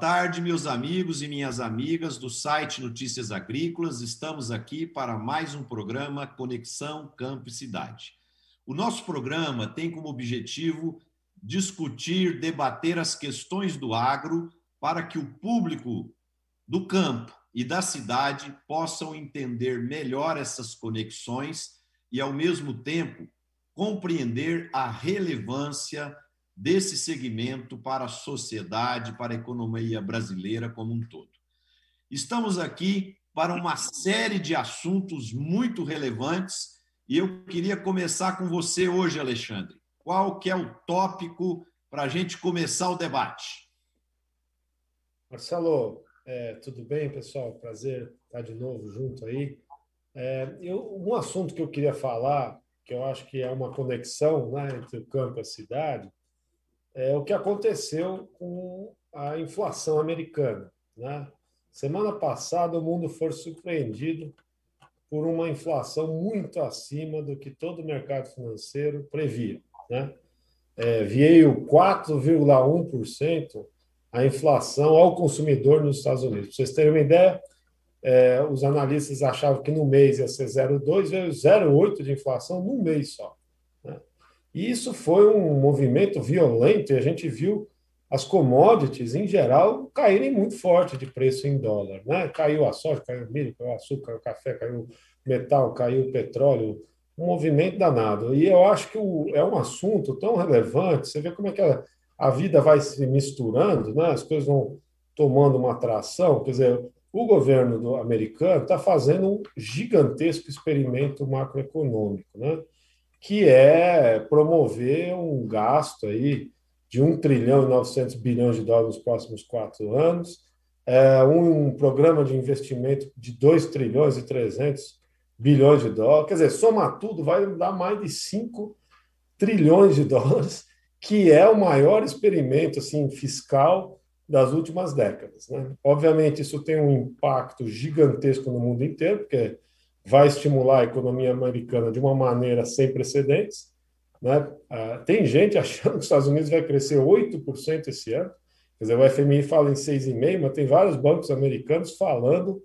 tarde, meus amigos e minhas amigas do site Notícias Agrícolas. Estamos aqui para mais um programa Conexão Campo e Cidade. O nosso programa tem como objetivo discutir, debater as questões do agro para que o público do campo e da cidade possam entender melhor essas conexões e, ao mesmo tempo, compreender a relevância desse segmento para a sociedade, para a economia brasileira como um todo. Estamos aqui para uma série de assuntos muito relevantes e eu queria começar com você hoje, Alexandre. Qual que é o tópico para a gente começar o debate? Marcelo, é, tudo bem, pessoal? Prazer estar de novo junto aí. É, eu, um assunto que eu queria falar, que eu acho que é uma conexão né, entre o campo e a cidade, é o que aconteceu com a inflação americana. Né? Semana passada, o mundo foi surpreendido por uma inflação muito acima do que todo o mercado financeiro previa. Né? É, veio 4,1% a inflação ao consumidor nos Estados Unidos. Para vocês terem uma ideia, é, os analistas achavam que no mês ia ser 0,2, veio 0,8 de inflação num mês só. E isso foi um movimento violento e a gente viu as commodities, em geral, caírem muito forte de preço em dólar. Né? Caiu a soja, caiu o milho, caiu o açúcar, caiu o café, caiu o metal, caiu o petróleo, um movimento danado. E eu acho que o, é um assunto tão relevante, você vê como é que a, a vida vai se misturando, né? as coisas vão tomando uma atração. Quer dizer, o governo americano está fazendo um gigantesco experimento macroeconômico. Né? Que é promover um gasto aí de 1 trilhão e 900 bilhões de dólares nos próximos quatro anos, é um programa de investimento de 2 trilhões e 300 bilhões de dólares, quer dizer, somar tudo vai dar mais de 5 trilhões de dólares, que é o maior experimento assim fiscal das últimas décadas. Né? Obviamente, isso tem um impacto gigantesco no mundo inteiro, porque vai estimular a economia americana de uma maneira sem precedentes. Né? Ah, tem gente achando que os Estados Unidos vai crescer 8% esse ano. Quer dizer, o FMI fala em 6,5%, mas tem vários bancos americanos falando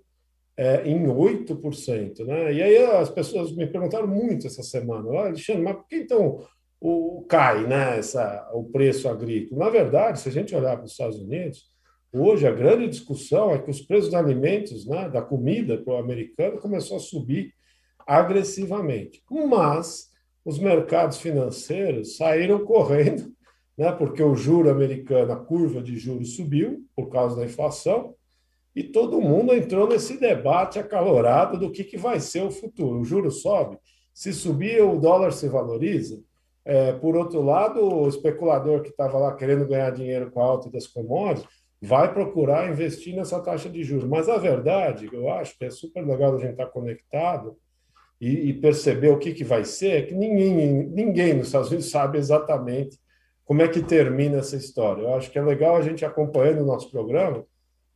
é, em 8%. Né? E aí as pessoas me perguntaram muito essa semana, ah, Alexandre, mas por que então o, cai né, essa, o preço agrícola? Na verdade, se a gente olhar para os Estados Unidos, Hoje, a grande discussão é que os preços de alimentos, né, da comida para o americano, começou a subir agressivamente. Mas os mercados financeiros saíram correndo, né, porque o juro americano, a curva de juros subiu por causa da inflação, e todo mundo entrou nesse debate acalorado do que, que vai ser o futuro. O juro sobe, se subir, o dólar se valoriza. É, por outro lado, o especulador que estava lá querendo ganhar dinheiro com a alta das commodities vai procurar investir nessa taxa de juros. Mas a verdade, eu acho que é super legal a gente estar conectado e, e perceber o que, que vai ser, é que ninguém, ninguém nos Estados Unidos sabe exatamente como é que termina essa história. Eu acho que é legal a gente acompanhando o nosso programa,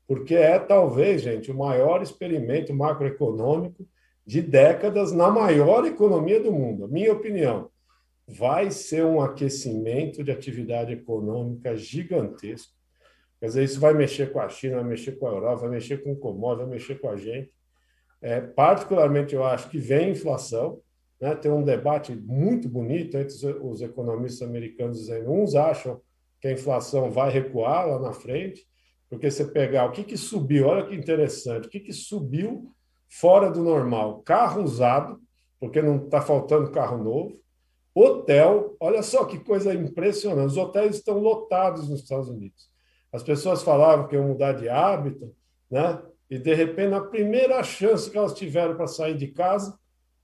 porque é talvez, gente, o maior experimento macroeconômico de décadas na maior economia do mundo. Minha opinião, vai ser um aquecimento de atividade econômica gigantesco Quer dizer, isso vai mexer com a China, vai mexer com a Europa, vai mexer com o commodities, vai mexer com a gente. É, particularmente, eu acho que vem inflação. Né? Tem um debate muito bonito entre os economistas americanos dizendo uns acham que a inflação vai recuar lá na frente, porque você pegar o que, que subiu, olha que interessante, o que, que subiu fora do normal? Carro usado, porque não está faltando carro novo. Hotel, olha só que coisa impressionante, os hotéis estão lotados nos Estados Unidos. As pessoas falavam que iam mudar de hábito, né? E de repente, na primeira chance que elas tiveram para sair de casa,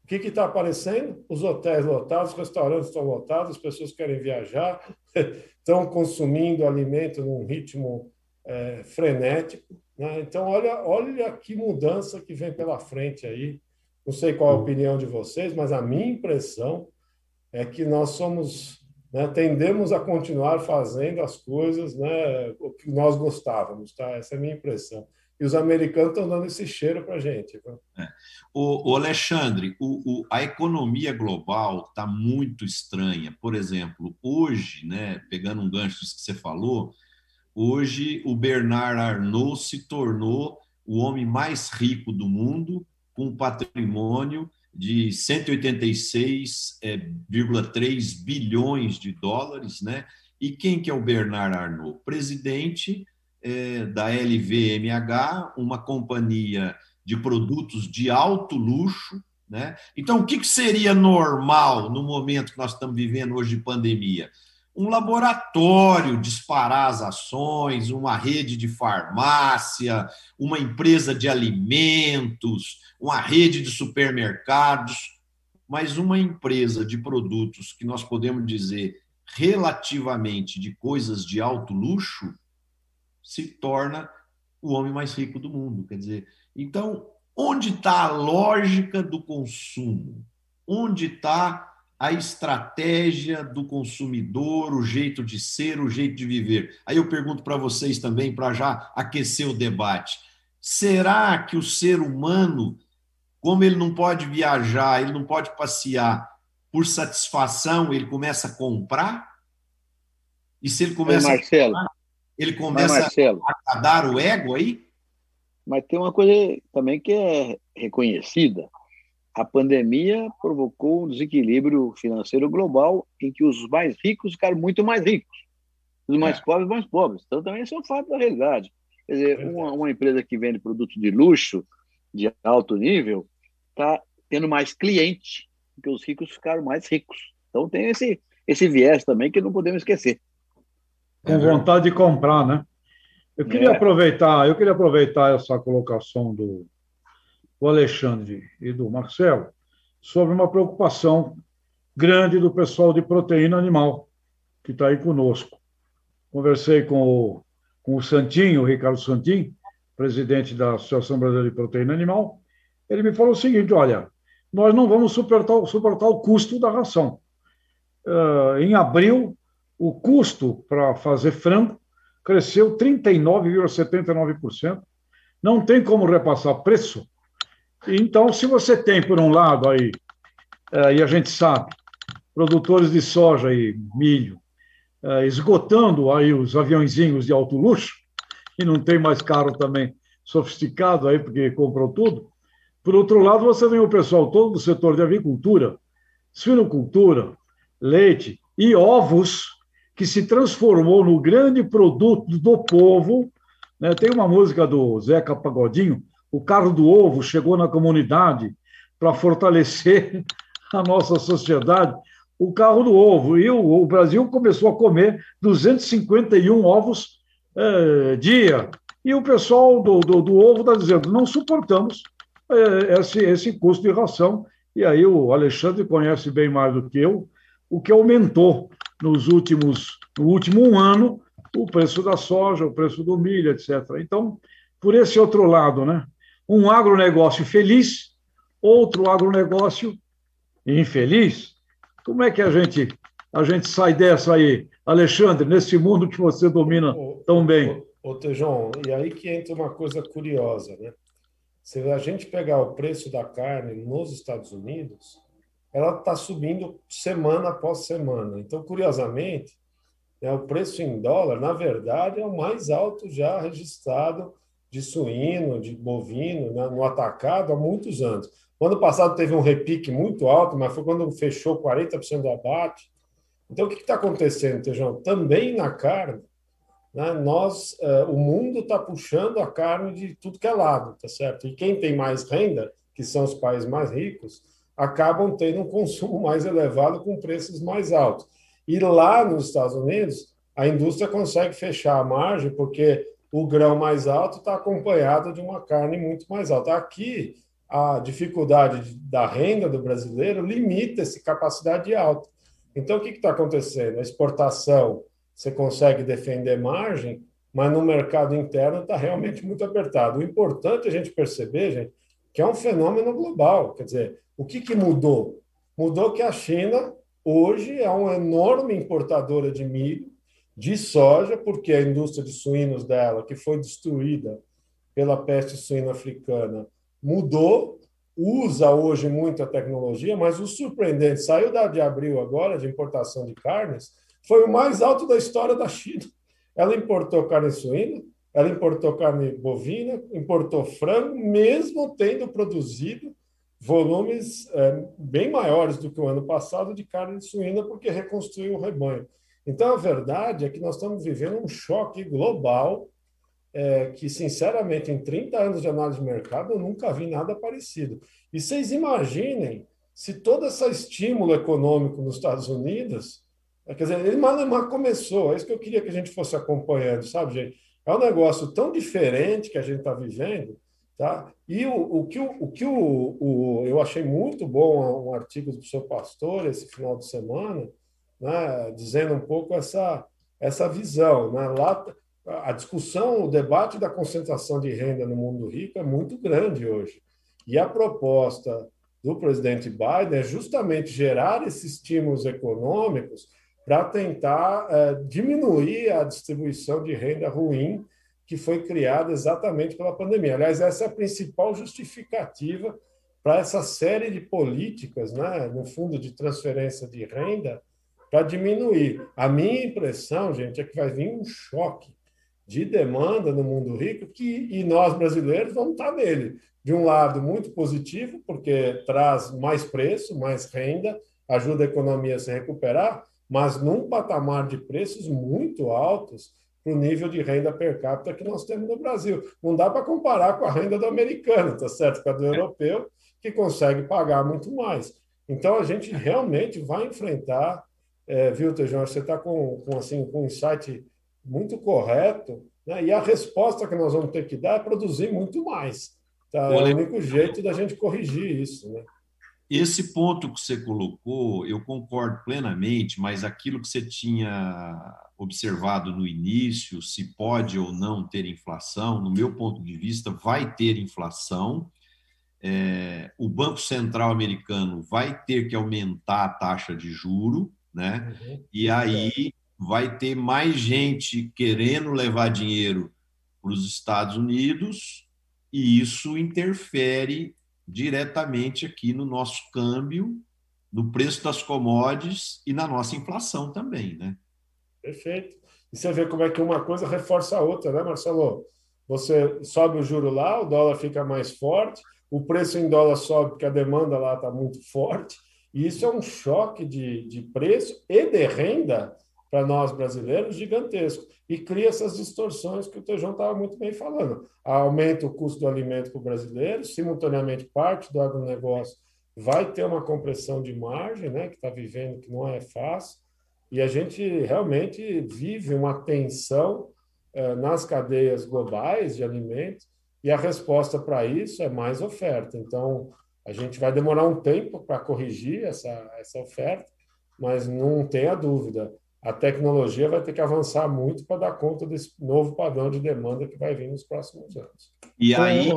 o que está aparecendo? Os hotéis lotados, os restaurantes estão lotados, as pessoas querem viajar, estão consumindo alimento num ritmo é, frenético. Né? Então, olha, olha que mudança que vem pela frente aí. Não sei qual a opinião de vocês, mas a minha impressão é que nós somos né, tendemos a continuar fazendo as coisas né, que nós gostávamos, tá? Essa é a minha impressão. E os americanos estão dando esse cheiro para a gente. É. O, o, Alexandre, o, o, a economia global está muito estranha. Por exemplo, hoje, né, pegando um gancho que você falou, hoje o Bernard Arnault se tornou o homem mais rico do mundo, com patrimônio de 186,3 é, bilhões de dólares, né? E quem que é o Bernard Arnault? Presidente é, da LVMH, uma companhia de produtos de alto luxo, né? Então, o que, que seria normal no momento que nós estamos vivendo hoje de pandemia? Um laboratório disparar as ações, uma rede de farmácia, uma empresa de alimentos, uma rede de supermercados, mas uma empresa de produtos que nós podemos dizer relativamente de coisas de alto luxo se torna o homem mais rico do mundo. Quer dizer, então, onde está a lógica do consumo? Onde está a estratégia do consumidor, o jeito de ser, o jeito de viver? Aí eu pergunto para vocês também, para já aquecer o debate: será que o ser humano como ele não pode viajar, ele não pode passear por satisfação, ele começa a comprar? E se ele começa Ei, Marcelo, a comprar, ele começa a dar o ego aí? Mas tem uma coisa também que é reconhecida. A pandemia provocou um desequilíbrio financeiro global em que os mais ricos ficaram muito mais ricos, os mais é. pobres mais pobres. Então também isso é um fato da realidade. Quer dizer, uma, uma empresa que vende produtos de luxo, de alto nível, está tendo mais cliente, porque os ricos ficaram mais ricos. Então tem esse, esse viés também que não podemos esquecer. Com vontade de comprar, né? Eu queria é. aproveitar, eu queria aproveitar essa colocação do, do Alexandre e do Marcelo sobre uma preocupação grande do pessoal de proteína animal que está aí conosco. Conversei com o, com o Santinho, o Ricardo Santin, presidente da Associação Brasileira de Proteína Animal, ele me falou o seguinte: olha, nós não vamos suportar, suportar o custo da ração. Uh, em abril, o custo para fazer frango cresceu 39,79%. Não tem como repassar preço. Então, se você tem, por um lado, aí, uh, e a gente sabe, produtores de soja e milho uh, esgotando aí os aviãozinhos de alto luxo, e não tem mais carro também sofisticado aí, porque comprou tudo, por outro lado, você tem o pessoal todo do setor de avicultura, suinocultura, leite e ovos, que se transformou no grande produto do povo. Né? Tem uma música do Zeca Pagodinho, o carro do ovo chegou na comunidade para fortalecer a nossa sociedade. O carro do ovo. E o, o Brasil começou a comer 251 ovos é, dia. E o pessoal do, do, do ovo está dizendo: não suportamos é, esse, esse custo de ração. E aí o Alexandre conhece bem mais do que eu o que aumentou nos últimos, no último ano o preço da soja, o preço do milho, etc. Então, por esse outro lado, né? Um agronegócio feliz, outro agronegócio infeliz. Como é que a gente a gente sai dessa aí, Alexandre, nesse mundo que você domina tão bem? Ô, ô, Tejão, e aí que entra uma coisa curiosa, né? Se a gente pegar o preço da carne nos Estados Unidos, ela está subindo semana após semana. Então, curiosamente, né, o preço em dólar, na verdade, é o mais alto já registrado de suíno, de bovino, né, no atacado há muitos anos. O ano passado teve um repique muito alto, mas foi quando fechou 40% do abate. Então, o que está acontecendo, Tejão? Também na carne, né, nós, uh, o mundo está puxando a carne de tudo que é lado, tá certo? E quem tem mais renda, que são os países mais ricos, acabam tendo um consumo mais elevado com preços mais altos. E lá nos Estados Unidos, a indústria consegue fechar a margem porque o grão mais alto está acompanhado de uma carne muito mais alta. Aqui, a dificuldade da renda do brasileiro limita essa capacidade alta. Então, o que está acontecendo? A exportação você consegue defender margem, mas no mercado interno está realmente muito apertado. O importante é a gente perceber, gente, que é um fenômeno global. Quer dizer, o que, que mudou? Mudou que a China hoje é uma enorme importadora de milho, de soja, porque a indústria de suínos dela, que foi destruída pela peste suína africana, mudou, usa hoje muito a tecnologia, mas o surpreendente, saiu da de abril agora, de importação de carnes, foi o mais alto da história da China. ela importou carne suína, ela importou carne bovina, importou frango, mesmo tendo produzido volumes é, bem maiores do que o ano passado de carne suína, porque reconstruiu o rebanho. Então, a verdade é que nós estamos vivendo um choque global é, que, sinceramente, em 30 anos de análise de mercado, eu nunca vi nada parecido. E vocês imaginem se todo esse estímulo econômico nos Estados Unidos, é, quer dizer, ele mal, começou, é isso que eu queria que a gente fosse acompanhando, sabe, gente? É um negócio tão diferente que a gente está vivendo, tá? E o, o que, o, o que o, o, eu achei muito bom um artigo do seu pastor esse final de semana, né, dizendo um pouco essa, essa visão. Né? Lá, a discussão, o debate da concentração de renda no mundo rico é muito grande hoje. E a proposta do presidente Biden é justamente gerar esses estímulos econômicos para tentar é, diminuir a distribuição de renda ruim que foi criada exatamente pela pandemia. Aliás, essa é a principal justificativa para essa série de políticas, né, no fundo de transferência de renda, para diminuir. A minha impressão, gente, é que vai vir um choque de demanda no mundo rico que e nós brasileiros vamos estar nele. De um lado, muito positivo, porque traz mais preço, mais renda, ajuda a economia a se recuperar, mas num patamar de preços muito altos para o nível de renda per capita que nós temos no Brasil. Não dá para comparar com a renda do americano, tá certo? Com a do europeu, que consegue pagar muito mais. Então, a gente realmente vai enfrentar, é, viu, Tejão? Você está com, com, assim, com um insight muito correto, né? e a resposta que nós vamos ter que dar é produzir muito mais. Tá? É o único jeito da gente corrigir isso. Né? Esse ponto que você colocou, eu concordo plenamente, mas aquilo que você tinha observado no início, se pode ou não ter inflação, no meu ponto de vista, vai ter inflação. É, o Banco Central americano vai ter que aumentar a taxa de juro, né? Uhum. E aí vai ter mais gente querendo levar dinheiro para os Estados Unidos e isso interfere diretamente aqui no nosso câmbio, no preço das commodities e na nossa inflação também, né? Perfeito. E você vê como é que uma coisa reforça a outra, né, Marcelo? Você sobe o juro lá, o dólar fica mais forte, o preço em dólar sobe porque a demanda lá está muito forte, e isso é um choque de, de preço e de renda para nós brasileiros gigantesco e cria essas distorções que o Tejão estava muito bem falando. Aumenta o custo do alimento para o brasileiro, simultaneamente parte do agronegócio vai ter uma compressão de margem, né, que está vivendo, que não é fácil, e a gente realmente vive uma tensão eh, nas cadeias globais de alimentos, e a resposta para isso é mais oferta. Então, a gente vai demorar um tempo para corrigir essa, essa oferta, mas não tenha dúvida, a tecnologia vai ter que avançar muito para dar conta desse novo padrão de demanda que vai vir nos próximos anos. E aí,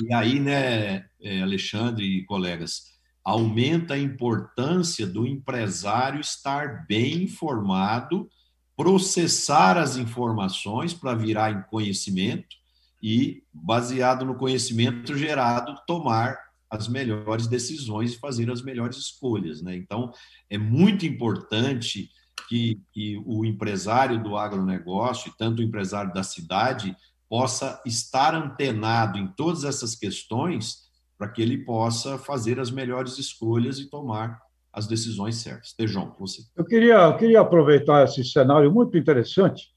e aí né, é, Alexandre e colegas, aumenta a importância do empresário estar bem informado, processar as informações para virar em conhecimento e, baseado no conhecimento gerado, tomar as melhores decisões e fazer as melhores escolhas. Né? Então, é muito importante que, que o empresário do agronegócio, e tanto o empresário da cidade, possa estar antenado em todas essas questões para que ele possa fazer as melhores escolhas e tomar as decisões certas. Tejon, você. Eu queria, eu queria aproveitar esse cenário muito interessante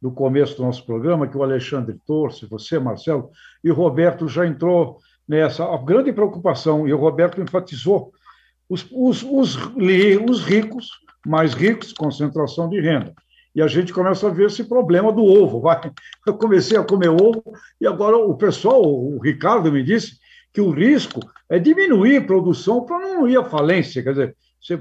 do começo do nosso programa, que o Alexandre Torce, você, Marcelo, e o Roberto já entrou nessa a grande preocupação, e o Roberto enfatizou, os, os, os, os ricos mais ricos, concentração de renda. E a gente começa a ver esse problema do ovo. Vai. Eu comecei a comer ovo e agora o pessoal, o Ricardo me disse que o risco é diminuir a produção para não ir à falência. Quer dizer, você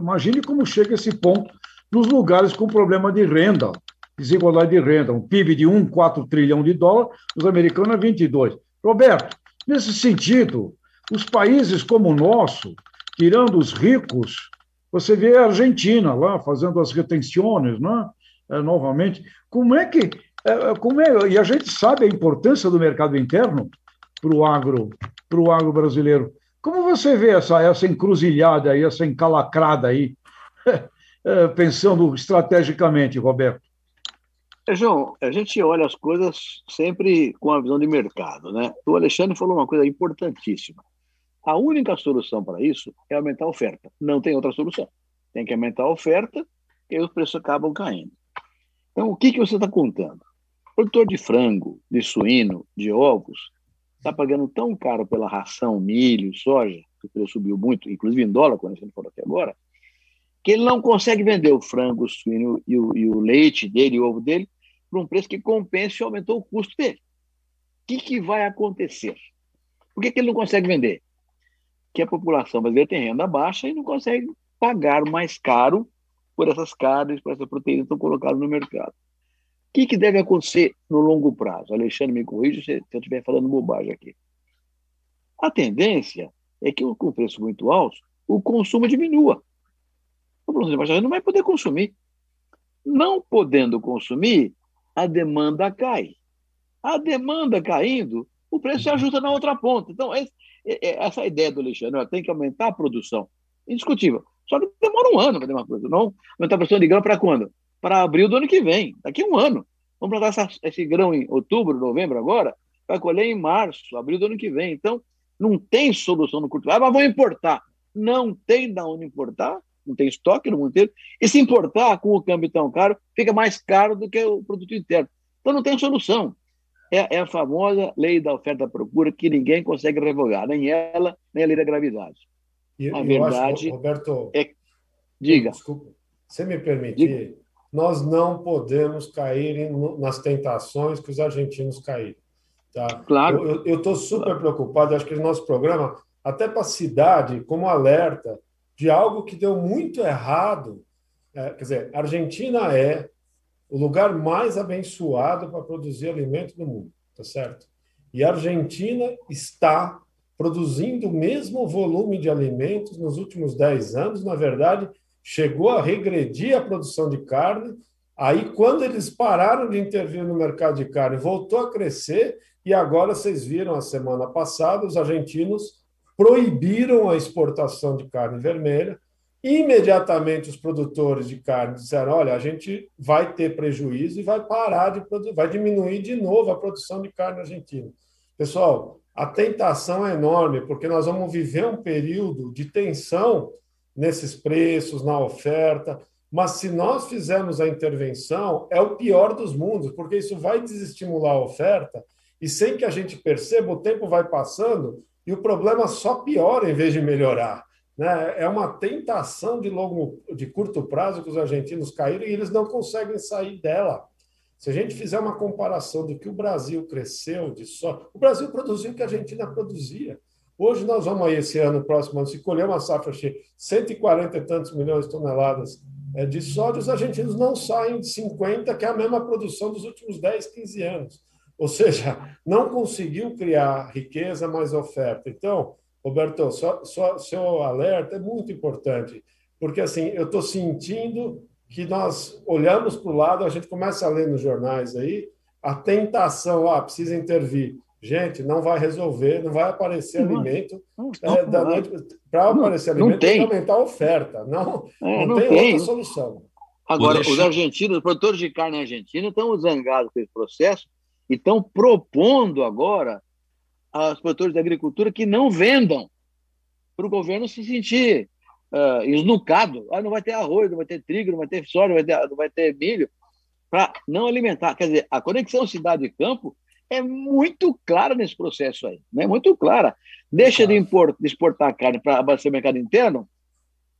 imagine como chega esse ponto nos lugares com problema de renda, desigualdade de renda. Um PIB de 1,4 trilhão de dólares, os americanos é 22. Roberto, nesse sentido, os países como o nosso, tirando os ricos, você vê a Argentina lá fazendo as retenções, né? É, novamente. Como é que. É, como é, e a gente sabe a importância do mercado interno para o agro, pro agro brasileiro. Como você vê essa, essa encruzilhada aí, essa encalacrada aí, é, pensando estrategicamente, Roberto? João, a gente olha as coisas sempre com a visão de mercado, né? O Alexandre falou uma coisa importantíssima. A única solução para isso é aumentar a oferta. Não tem outra solução. Tem que aumentar a oferta e os preços acabam caindo. Então, o que, que você está contando? O produtor de frango, de suíno, de ovos, está pagando tão caro pela ração, milho, soja, que o preço subiu muito, inclusive em dólar, quando a gente falou aqui agora, que ele não consegue vender o frango, o suíno e o, e o leite dele, o ovo dele, por um preço que compense e aumentou o custo dele. O que, que vai acontecer? Por que, que ele não consegue vender? Que a população brasileira tem renda baixa e não consegue pagar mais caro por essas carnes, por essas proteínas que estão colocadas no mercado. O que, que deve acontecer no longo prazo? Alexandre, me corrija se, eu estiver falando bobagem aqui. A tendência é que, com preço muito alto, o consumo diminua. O produtor não vai poder consumir. Não podendo consumir, a demanda cai. A demanda caindo, o preço se ajusta na outra ponta. Então, essa ideia do Alexandre, tem que aumentar a produção, indiscutível. Só que demora um ano para uma produção. Não aumentar a produção de grão para quando? Para abril do ano que vem, daqui a um ano. Vamos plantar essa, esse grão em outubro, novembro agora, vai colher em março, abril do ano que vem. Então, não tem solução no curto prazo, mas vão importar. Não tem da onde importar, não tem estoque no mundo inteiro. E se importar com o câmbio tão caro, fica mais caro do que o produto interno. Então não tem solução. É, é a famosa lei da oferta e procura que ninguém consegue revogar, nem ela, nem a lei da gravidade. E, a verdade acho, Roberto, é. Diga. Desculpa, se me permitir, Diga. nós não podemos cair nas tentações que os argentinos caíram. Tá? Claro. Eu estou super claro. preocupado, acho que o nosso programa, até para a cidade, como alerta, de algo que deu muito errado. É, quer dizer, a Argentina é o lugar mais abençoado para produzir alimento do mundo, tá certo? E a Argentina está produzindo o mesmo volume de alimentos nos últimos 10 anos, na verdade, chegou a regredir a produção de carne. Aí, quando eles pararam de intervir no mercado de carne, voltou a crescer. E agora vocês viram a semana passada os argentinos proibiram a exportação de carne vermelha. Imediatamente os produtores de carne disseram: olha, a gente vai ter prejuízo e vai parar de produzir, vai diminuir de novo a produção de carne argentina. Pessoal, a tentação é enorme, porque nós vamos viver um período de tensão nesses preços, na oferta. Mas se nós fizermos a intervenção, é o pior dos mundos, porque isso vai desestimular a oferta e sem que a gente perceba, o tempo vai passando e o problema só piora em vez de melhorar. Né? É uma tentação de longo, de curto prazo que os argentinos caíram e eles não conseguem sair dela. Se a gente fizer uma comparação do que o Brasil cresceu de só, o Brasil produziu o que a Argentina produzia. Hoje nós vamos aí esse ano, próximo ano, se colher uma safra cheia, 140 e tantos milhões de toneladas é, de soja, os argentinos não saem de 50, que é a mesma produção dos últimos 10, 15 anos. Ou seja, não conseguiu criar riqueza mais oferta. Então, Roberto, só, só, seu alerta é muito importante, porque assim eu estou sentindo que nós olhamos para o lado, a gente começa a ler nos jornais aí a tentação, ah, precisa intervir. Gente, não vai resolver, não vai aparecer não, alimento. É, para aparecer não alimento, tem. tem que aumentar a oferta. Não, é, não, não, tem, tem outra solução. Agora, os argentinos, os produtores de carne argentinos estão zangados com esse processo e estão propondo agora aos produtores da agricultura que não vendam para o governo se sentir uh, esnucado. Ah, não vai ter arroz, não vai ter trigo, não vai ter soja, não vai ter, não vai ter milho, para não alimentar. Quer dizer, a conexão cidade campo é muito clara nesse processo aí, né? muito clara. Deixa de, import, de exportar carne para abastecer o mercado interno,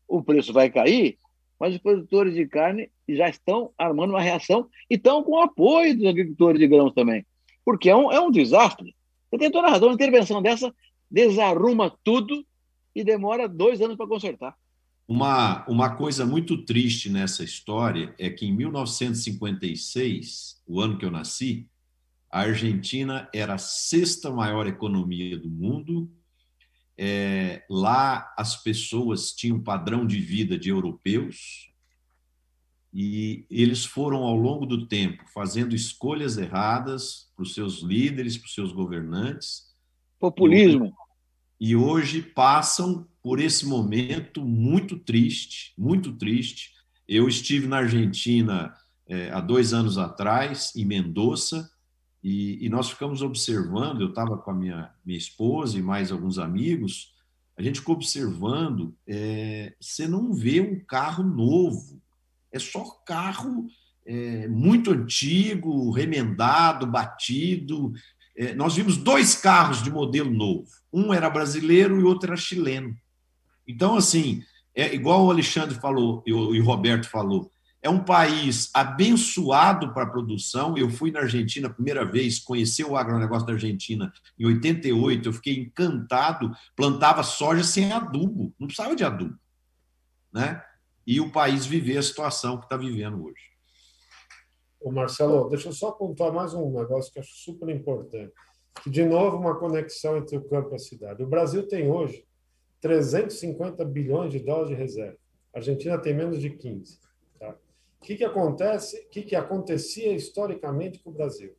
o preço vai cair, mas os produtores de carne já estão armando uma reação e estão com o apoio dos agricultores de grãos também, porque é um, é um desastre. Você tem toda a razão, uma intervenção dessa desarruma tudo e demora dois anos para consertar. Uma, uma coisa muito triste nessa história é que em 1956, o ano que eu nasci, a Argentina era a sexta maior economia do mundo é, lá as pessoas tinham padrão de vida de europeus e eles foram ao longo do tempo fazendo escolhas erradas para os seus líderes, para os seus governantes. Populismo. E hoje passam por esse momento muito triste, muito triste. Eu estive na Argentina é, há dois anos atrás, em Mendoza, e, e nós ficamos observando. Eu estava com a minha, minha esposa e mais alguns amigos. A gente ficou observando. É, você não vê um carro novo, é só carro é, muito antigo, remendado, batido. É, nós vimos dois carros de modelo novo. Um era brasileiro e outro era chileno. Então, assim, é igual o Alexandre falou e o Roberto falou, é um país abençoado para a produção. Eu fui na Argentina a primeira vez, conheci o agronegócio da Argentina em 88, eu fiquei encantado. Plantava soja sem adubo, não precisava de adubo. Né? E o país viver a situação que está vivendo hoje. O Marcelo, deixa eu só pontuar mais um negócio que acho super importante. Que, de novo, uma conexão entre o campo e a cidade. O Brasil tem hoje 350 bilhões de dólares de reserva. A Argentina tem menos de 15. Que, que acontece? O que, que acontecia historicamente com o Brasil?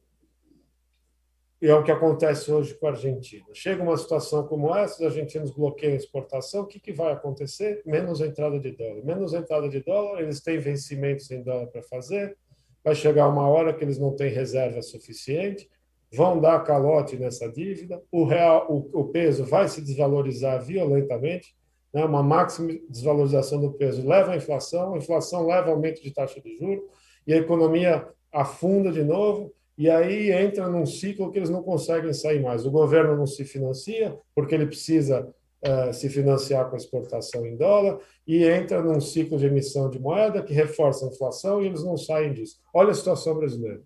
E é o que acontece hoje com a Argentina. Chega uma situação como essa, os argentinos bloqueiam a exportação, o que, que vai acontecer? Menos entrada de dólar. Menos entrada de dólar, eles têm vencimentos em dólar para fazer, vai chegar uma hora que eles não têm reserva suficiente, vão dar calote nessa dívida, o real, o, o peso vai se desvalorizar violentamente, né? uma máxima desvalorização do peso leva à inflação, a inflação leva aumento de taxa de juros e a economia afunda de novo e aí entra num ciclo que eles não conseguem sair mais. O governo não se financia porque ele precisa uh, se financiar com a exportação em dólar e entra num ciclo de emissão de moeda que reforça a inflação e eles não saem disso. Olha a situação brasileira.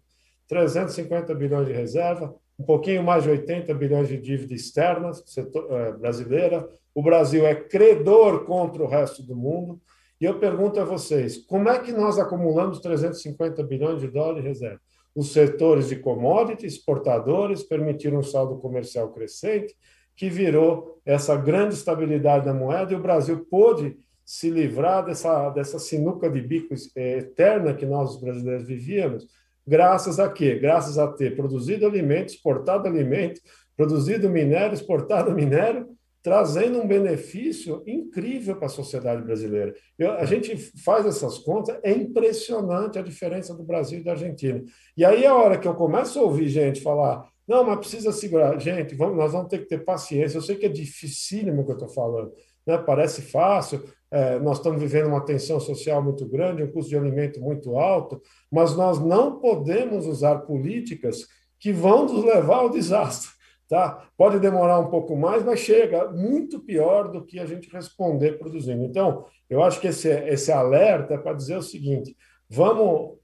350 bilhões de reserva, um pouquinho mais de 80 bilhões de dívida externa setor, uh, brasileira. O Brasil é credor contra o resto do mundo. E eu pergunto a vocês, como é que nós acumulamos 350 bilhões de dólares de reserva? Os setores de commodities, exportadores, permitiram um saldo comercial crescente, que virou essa grande estabilidade da moeda, e o Brasil pôde se livrar dessa, dessa sinuca de bico eh, eterna que nós, os brasileiros, vivíamos, graças a quê? Graças a ter produzido alimento, exportado alimento, produzido minério, exportado minério, trazendo um benefício incrível para a sociedade brasileira. Eu, a gente faz essas contas, é impressionante a diferença do Brasil e da Argentina. E aí, a hora que eu começo a ouvir gente falar não, mas precisa segurar. Gente, vamos, nós vamos ter que ter paciência. Eu sei que é dificílimo o que eu estou falando. Né? Parece fácil, é, nós estamos vivendo uma tensão social muito grande, um custo de alimento muito alto, mas nós não podemos usar políticas que vão nos levar ao desastre. Tá? Pode demorar um pouco mais, mas chega muito pior do que a gente responder produzindo. Então, eu acho que esse, esse alerta é para dizer o seguinte: vamos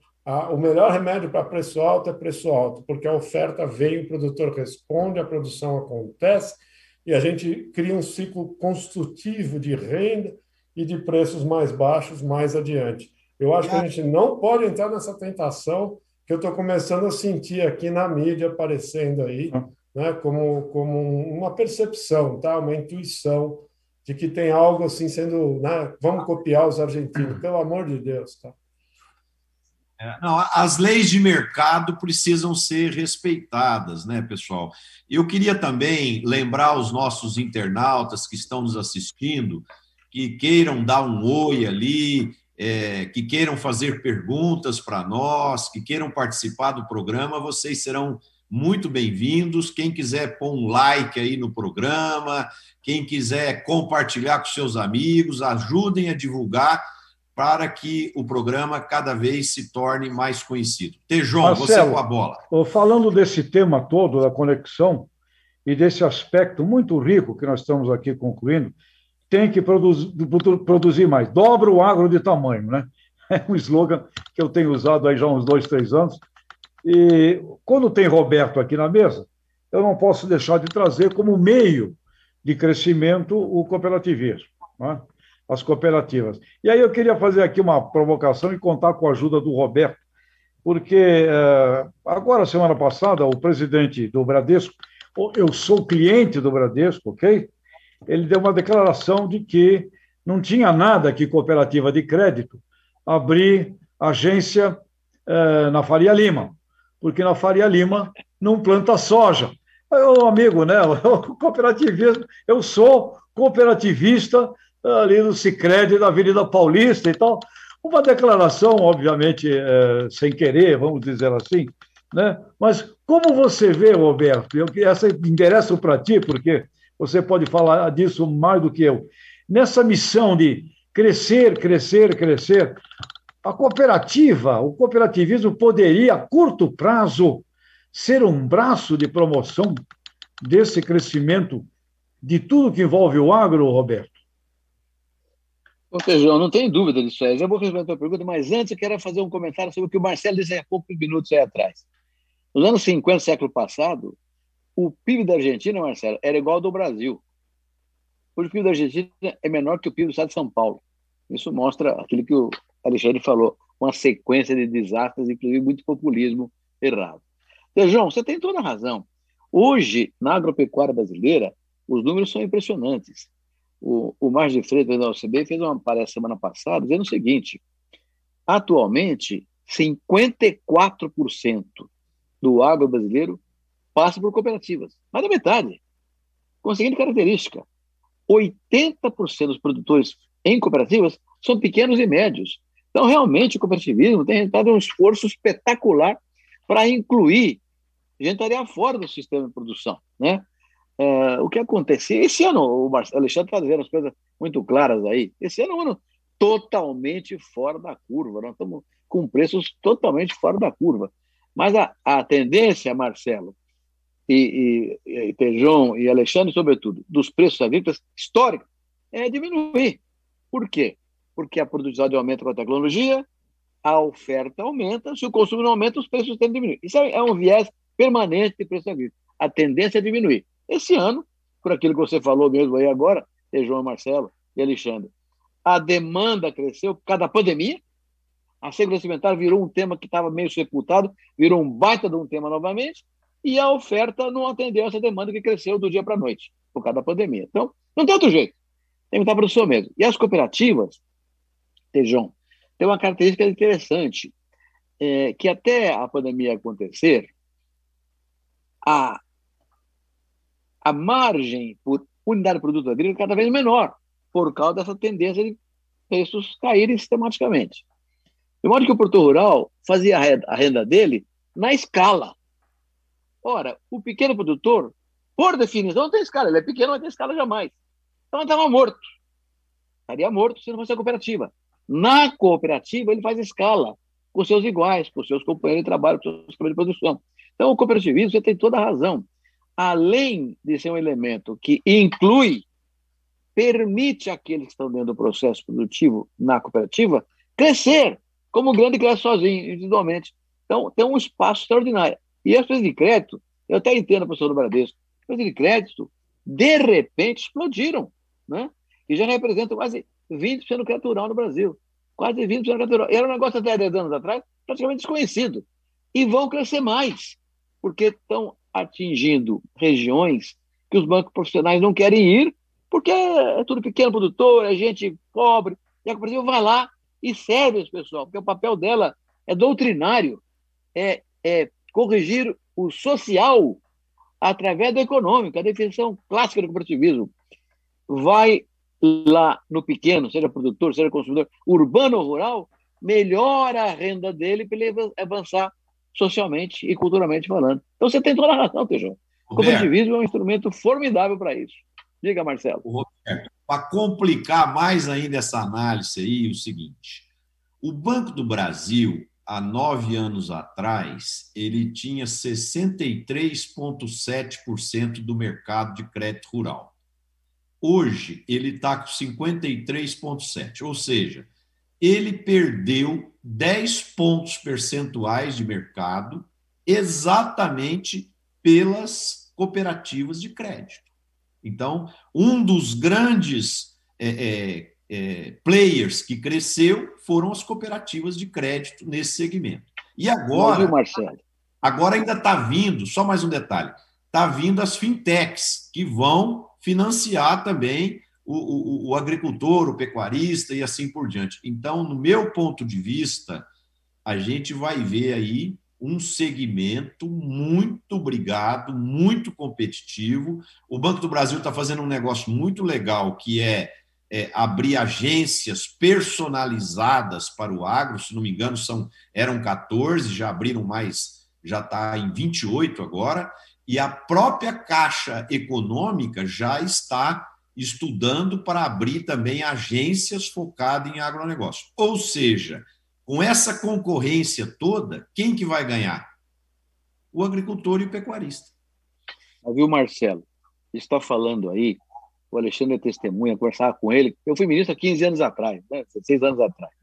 o melhor remédio para preço alto é preço alto, porque a oferta vem, o produtor responde, a produção acontece e a gente cria um ciclo construtivo de renda e de preços mais baixos mais adiante. Eu acho que a gente não pode entrar nessa tentação que eu estou começando a sentir aqui na mídia aparecendo aí, ah. né, como, como uma percepção, tá? uma intuição de que tem algo assim sendo. Né, vamos copiar os argentinos, pelo amor de Deus. Tá? É, não, as leis de mercado precisam ser respeitadas, né, pessoal? Eu queria também lembrar os nossos internautas que estão nos assistindo, que queiram dar um oi ali, é, que queiram fazer perguntas para nós, que queiram participar do programa, vocês serão muito bem-vindos. Quem quiser pôr um like aí no programa, quem quiser compartilhar com seus amigos, ajudem a divulgar para que o programa cada vez se torne mais conhecido. Tejon, você com a bola. Falando desse tema todo, da conexão, e desse aspecto muito rico que nós estamos aqui concluindo, tem que produzir, produzir mais. Dobra o agro de tamanho, né? É um slogan que eu tenho usado aí já há uns dois, três anos. E quando tem Roberto aqui na mesa, eu não posso deixar de trazer como meio de crescimento o cooperativismo. Né? As cooperativas. E aí eu queria fazer aqui uma provocação e contar com a ajuda do Roberto, porque eh, agora, semana passada, o presidente do Bradesco, eu sou cliente do Bradesco, ok? Ele deu uma declaração de que não tinha nada que cooperativa de crédito abrir agência eh, na Faria Lima, porque na Faria Lima não planta soja. Meu amigo, né? O cooperativismo, eu sou cooperativista ali no Sicredi da Avenida Paulista e tal. uma declaração, obviamente, é, sem querer, vamos dizer assim, né? mas como você vê, Roberto, eu, essa interessa para ti, porque você pode falar disso mais do que eu, nessa missão de crescer, crescer, crescer, a cooperativa, o cooperativismo poderia, a curto prazo, ser um braço de promoção desse crescimento de tudo que envolve o agro, Roberto? Ô, Feijão, não tem dúvida disso aí. Já vou responder a tua pergunta, mas antes eu quero fazer um comentário sobre o que o Marcelo disse há poucos minutos aí atrás. Nos anos 50, século passado, o PIB da Argentina, Marcelo, era igual ao do Brasil. Hoje o PIB da Argentina é menor que o PIB do estado de São Paulo. Isso mostra aquilo que o Alexandre falou, uma sequência de desastres, inclusive muito populismo errado. Feijão, você tem toda a razão. Hoje, na agropecuária brasileira, os números são impressionantes. O, o Márcio de Freitas da OCB fez uma palestra semana passada dizendo o seguinte: atualmente, 54% do agro brasileiro passa por cooperativas, mais da metade. Seguinte característica: 80% dos produtores em cooperativas são pequenos e médios. Então, realmente, o cooperativismo tem dado um esforço espetacular para incluir gente estaria fora do sistema de produção, né? É, o que acontecia esse ano, o Alexandre está dizendo as coisas muito claras aí. Esse ano é um ano totalmente fora da curva. Nós estamos com preços totalmente fora da curva. Mas a, a tendência, Marcelo, e, e, e e Alexandre, sobretudo, dos preços agrícolas históricos, é diminuir. Por quê? Porque a produtividade aumenta com a tecnologia, a oferta aumenta, se o consumo não aumenta, os preços tendem a diminuir. Isso é, é um viés permanente de preço agrícola. A tendência é diminuir. Esse ano, por aquilo que você falou mesmo aí agora, João Marcelo e Alexandre, a demanda cresceu por causa da pandemia, a segurança alimentar virou um tema que estava meio sepultado, virou um baita de um tema novamente, e a oferta não atendeu essa demanda que cresceu do dia para a noite, por causa da pandemia. Então, não tem outro jeito. Tem que estar produção mesmo. E as cooperativas, Tejão, tem uma característica interessante, é, que até a pandemia acontecer, a, a margem por unidade de produto agrícola cada vez menor, por causa dessa tendência de preços caírem sistematicamente. De modo que o produtor rural fazia a renda dele na escala. Ora, o pequeno produtor, por definição, não tem escala. Ele é pequeno, não tem escala jamais. Então, ele estava morto. Estaria morto se não fosse a cooperativa. Na cooperativa, ele faz escala com seus iguais, com seus companheiros de trabalho, com seus companheiros de produção. Então, o cooperativismo, você tem toda a razão. Além de ser um elemento que inclui, permite àqueles que estão dentro do processo produtivo na cooperativa crescer, como grande cresce sozinho, individualmente. Então, tem um espaço extraordinário. E as coisas de crédito, eu até entendo a professor do Bradesco, as coisas de crédito, de repente, explodiram, né? E já representam quase 20% do crédito rural no Brasil. Quase 20% do crédito rural. Era um negócio até 10 anos atrás praticamente desconhecido. E vão crescer mais porque estão atingindo regiões que os bancos profissionais não querem ir, porque é tudo pequeno produtor, é gente pobre, e a cooperativa vai lá e serve esse pessoal, porque o papel dela é doutrinário, é, é corrigir o social através do econômico, a definição clássica do cooperativismo. Vai lá no pequeno, seja produtor, seja consumidor, urbano ou rural, melhora a renda dele para ele avançar socialmente e culturalmente falando. Então você tem toda a razão, Tejão. O cooperativismo é um instrumento formidável para isso. Diga, Marcelo. Roberto, para complicar mais ainda essa análise aí, o seguinte: o Banco do Brasil, há nove anos atrás, ele tinha 63,7% do mercado de crédito rural. Hoje, ele está com 53,7%, ou seja, ele perdeu 10 pontos percentuais de mercado exatamente pelas cooperativas de crédito. Então, um dos grandes é, é, é, players que cresceu foram as cooperativas de crédito nesse segmento. E agora, Marcelo. agora ainda está vindo, só mais um detalhe, está vindo as fintechs que vão financiar também o, o, o, agricultor, o pecuarista e assim por diante. Então, no meu ponto de vista, a gente vai ver aí um segmento muito brigado, muito competitivo. O Banco do Brasil está fazendo um negócio muito legal, que é é, abrir agências personalizadas para o agro, se não me engano, são eram 14, já abriram mais, já está em 28 agora, e a própria Caixa Econômica já está estudando para abrir também agências focadas em agronegócio. Ou seja, com essa concorrência toda, quem que vai ganhar? O agricultor e o pecuarista. Viu, Marcelo? Está falando aí o Alexandre é testemunha, conversava com ele. Eu fui ministro há 15 anos atrás, né? 16 anos atrás.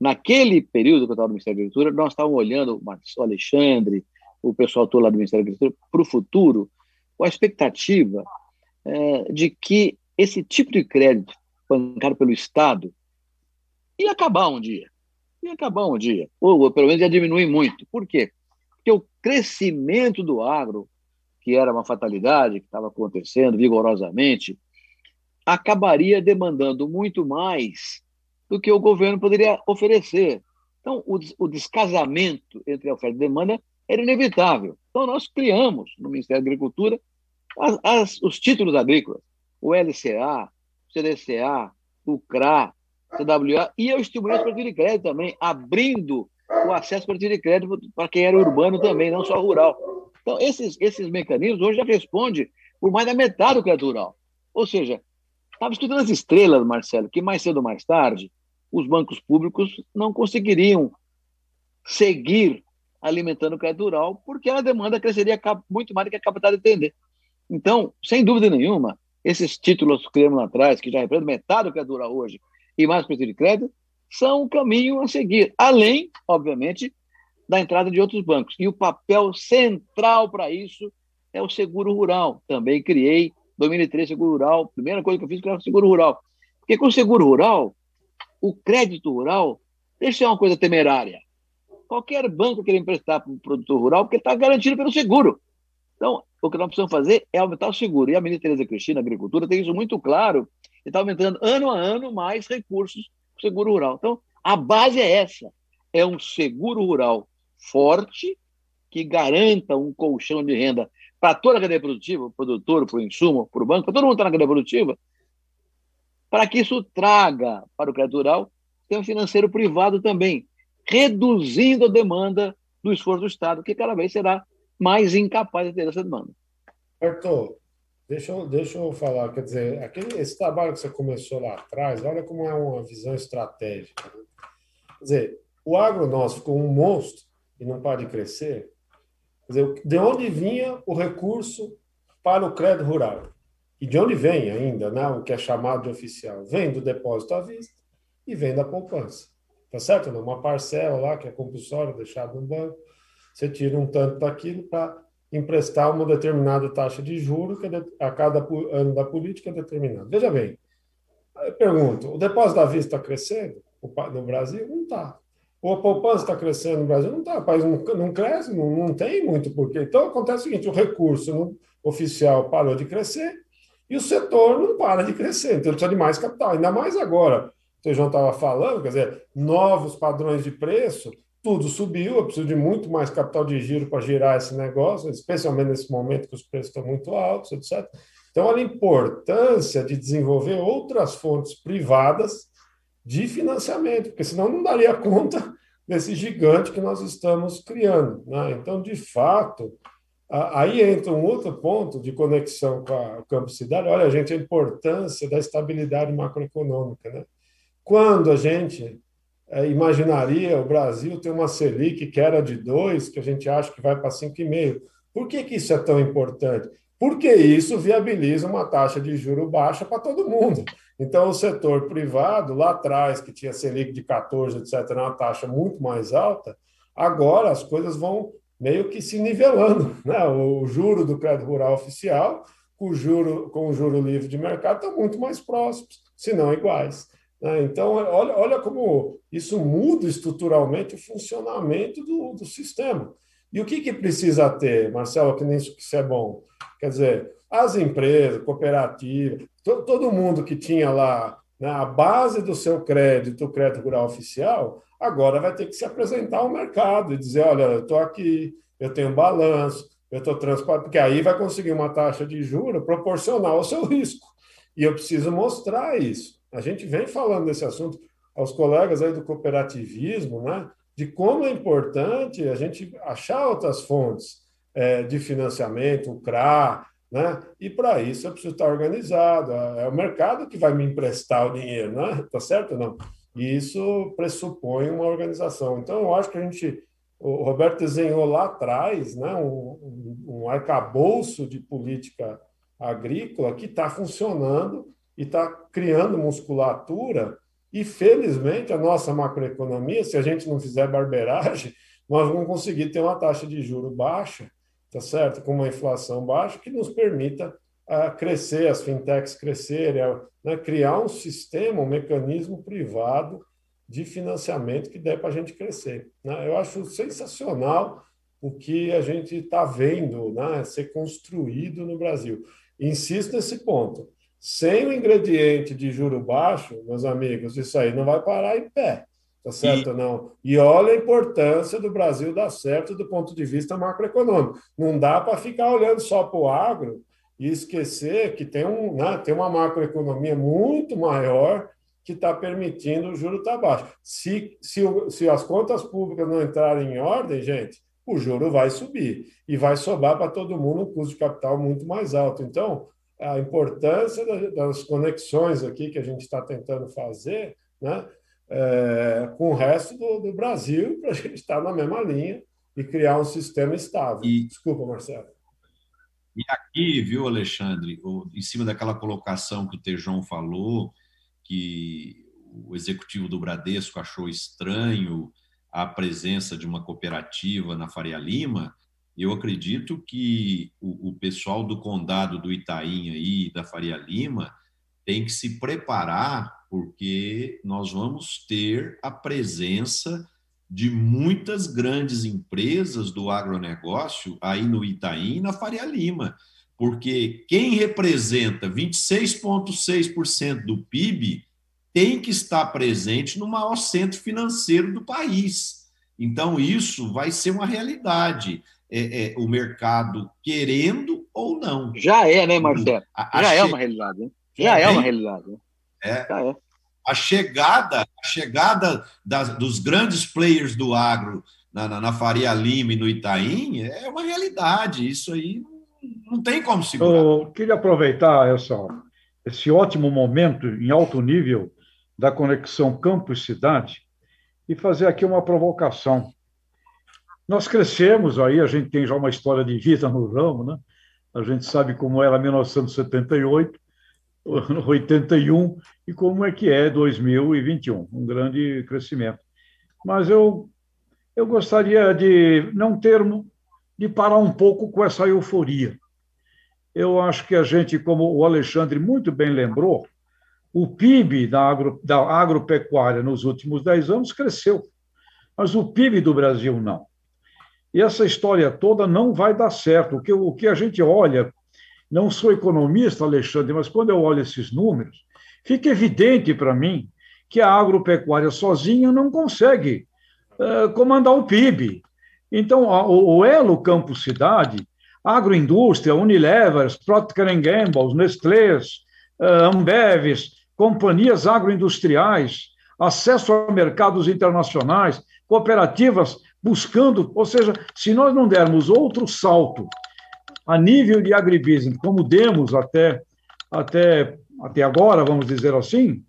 Naquele período que eu estava no Ministério da Agricultura, nós estávamos olhando o Alexandre, o pessoal todo lá do Ministério da Agricultura, para o futuro, com a expectativa é, de que esse tipo de crédito bancado pelo Estado ia acabar um dia. Ia acabar um dia. Ou, ou pelo menos ia diminuir muito. Por quê? Porque o crescimento do agro, que era uma fatalidade, que estava acontecendo vigorosamente, acabaria demandando muito mais do que o governo poderia oferecer. Então, o, o descasamento entre a oferta e demanda era inevitável. Então, nós criamos no Ministério da Agricultura as, as, os títulos agrícolas, o LCA, o CDCA, o CRA, CWA, e eu estimulei as cartões de crédito também, abrindo o acesso ao cartão de crédito para quem era urbano também, não só rural. Então, esses, esses mecanismos hoje já respondem por mais da metade do crédito rural. Ou seja, Estava escrito nas estrelas, Marcelo, que mais cedo ou mais tarde os bancos públicos não conseguiriam seguir alimentando o crédito rural, porque a demanda cresceria muito mais do que a capacidade de atender. Então, sem dúvida nenhuma, esses títulos que criamos lá atrás, que já representam metade do crédito rural hoje, e mais o de crédito, são o caminho a seguir, além, obviamente, da entrada de outros bancos. E o papel central para isso é o seguro rural. Também criei 2003, seguro rural. Primeira coisa que eu fiz foi o seguro rural. Porque com o seguro rural, o crédito rural deixa uma coisa temerária. Qualquer banco quer emprestar para o produtor rural porque está garantido pelo seguro. Então, o que nós precisamos fazer é aumentar o seguro. E a ministra Tereza Cristina, Agricultura, tem isso muito claro. E está aumentando ano a ano mais recursos para o seguro rural. Então, a base é essa: é um seguro rural forte que garanta um colchão de renda para toda a cadeia produtiva, produtor, para o insumo, para o banco, para todo mundo que está na cadeia produtiva, para que isso traga para o crédito rural um financeiro privado também, reduzindo a demanda do esforço do Estado, que cada vez será mais incapaz de ter essa demanda. Arthur, deixa eu, deixa eu falar, quer dizer, aquele, esse trabalho que você começou lá atrás, olha como é uma visão estratégica. Né? Quer dizer, o agro nosso ficou um monstro e não para de crescer, Quer dizer, de onde vinha o recurso para o crédito rural? E de onde vem ainda, né, o que é chamado de oficial? Vem do depósito à vista e vem da poupança. Tá certo? Uma parcela lá que é compulsória, deixada no banco, você tira um tanto daquilo para emprestar uma determinada taxa de juros que é a cada ano da política é determinada. Veja bem, eu pergunto, o depósito à vista está crescendo no Brasil? Não está. Ou a poupança está crescendo no Brasil? Não está, o país não, não cresce, não, não tem muito porquê. Então acontece o seguinte: o recurso oficial parou de crescer e o setor não para de crescer, então precisa de mais capital, ainda mais agora. O João estava falando, quer dizer, novos padrões de preço, tudo subiu, eu preciso de muito mais capital de giro para girar esse negócio, especialmente nesse momento que os preços estão muito altos, etc. Então, olha a importância de desenvolver outras fontes privadas de financiamento, porque senão não daria conta desse gigante que nós estamos criando. Né? Então, de fato, aí entra um outro ponto de conexão com a campo cidade. Olha, gente, a importância da estabilidade macroeconômica. Né? Quando a gente imaginaria o Brasil ter uma Selic que era de 2, que a gente acha que vai para 5,5. Por que, que isso é tão importante? Porque isso viabiliza uma taxa de juro baixa para todo mundo. Então, o setor privado, lá atrás, que tinha Selic de 14, etc., uma taxa muito mais alta, agora as coisas vão meio que se nivelando. Né? O juro do crédito rural oficial com o juro, com o juro livre de mercado estão muito mais próximos, se não iguais. Né? Então, olha, olha como isso muda estruturalmente o funcionamento do, do sistema. E o que, que precisa ter, Marcelo, que que isso é bom? Quer dizer, as empresas, cooperativas, to, todo mundo que tinha lá né, a base do seu crédito, o crédito rural oficial, agora vai ter que se apresentar ao mercado e dizer: olha, eu estou aqui, eu tenho balanço, eu estou transparente, porque aí vai conseguir uma taxa de juros proporcional ao seu risco. E eu preciso mostrar isso. A gente vem falando desse assunto aos colegas aí do cooperativismo, né? de como é importante a gente achar outras fontes é, de financiamento, o CRA, né? E para isso eu preciso estar organizado. É o mercado que vai me emprestar o dinheiro, né? Tá certo ou não? E isso pressupõe uma organização. Então, eu acho que a gente, o Roberto desenhou lá atrás, né, um, um arcabouço de política agrícola que está funcionando e está criando musculatura. E, felizmente, a nossa macroeconomia, se a gente não fizer barberagem, nós vamos conseguir ter uma taxa de juro baixa tá certo? Com uma inflação baixa que nos permita uh, crescer, as fintechs crescerem, uh, né? criar um sistema, um mecanismo privado de financiamento que dê para a gente crescer. Né? Eu acho sensacional o que a gente está vendo né? ser construído no Brasil. Insisto nesse ponto. Sem o ingrediente de juro baixo, meus amigos, isso aí não vai parar em pé. Tá certo? E... Não. E olha a importância do Brasil dar certo do ponto de vista macroeconômico. Não dá para ficar olhando só para o agro e esquecer que tem, um, né, tem uma macroeconomia muito maior que está permitindo o juro estar tá baixo. Se, se, se as contas públicas não entrarem em ordem, gente, o juro vai subir e vai sobrar para todo mundo um custo de capital muito mais alto. Então, a importância das conexões aqui que a gente está tentando fazer, né, é, com o resto do, do Brasil para a gente estar na mesma linha e criar um sistema estável. E, Desculpa, Marcelo. E aqui, viu, Alexandre, em cima daquela colocação que o Tejão falou, que o executivo do Bradesco achou estranho a presença de uma cooperativa na Faria Lima, eu acredito que o, o pessoal do condado do Itaim aí, da Faria Lima, tem que se preparar porque nós vamos ter a presença de muitas grandes empresas do agronegócio aí no Itaim e na Faria Lima, porque quem representa 26,6% do PIB tem que estar presente no maior centro financeiro do país. Então, isso vai ser uma realidade. É, é, o mercado querendo ou não. Já é, né, Marcelo? Já é uma realidade. Né? Já é, é uma realidade. É. é. A chegada, a chegada das, dos grandes players do agro na, na, na, Faria Lima e no Itaim é uma realidade. Isso aí não tem como segurar. Eu queria aproveitar essa, esse ótimo momento em alto nível da conexão campo-cidade e fazer aqui uma provocação. Nós crescemos aí, a gente tem já uma história de vida no ramo, né? A gente sabe como era 1978, 81 e como é que é 2021, um grande crescimento. Mas eu eu gostaria de não ter de parar um pouco com essa euforia. Eu acho que a gente, como o Alexandre muito bem lembrou, o PIB da, agro, da agropecuária nos últimos 10 anos cresceu, mas o PIB do Brasil não. E essa história toda não vai dar certo. O que, o que a gente olha não sou economista, Alexandre, mas quando eu olho esses números, fica evidente para mim que a agropecuária sozinha não consegue uh, comandar o PIB. Então, a, o, o elo campo-cidade, agroindústria, Unilever, Procter Gamble, Nestlé, uh, Ambevs, companhias agroindustriais, acesso a mercados internacionais, cooperativas buscando, ou seja, se nós não dermos outro salto a nível de agribusiness, como demos até, até, até agora, vamos dizer assim,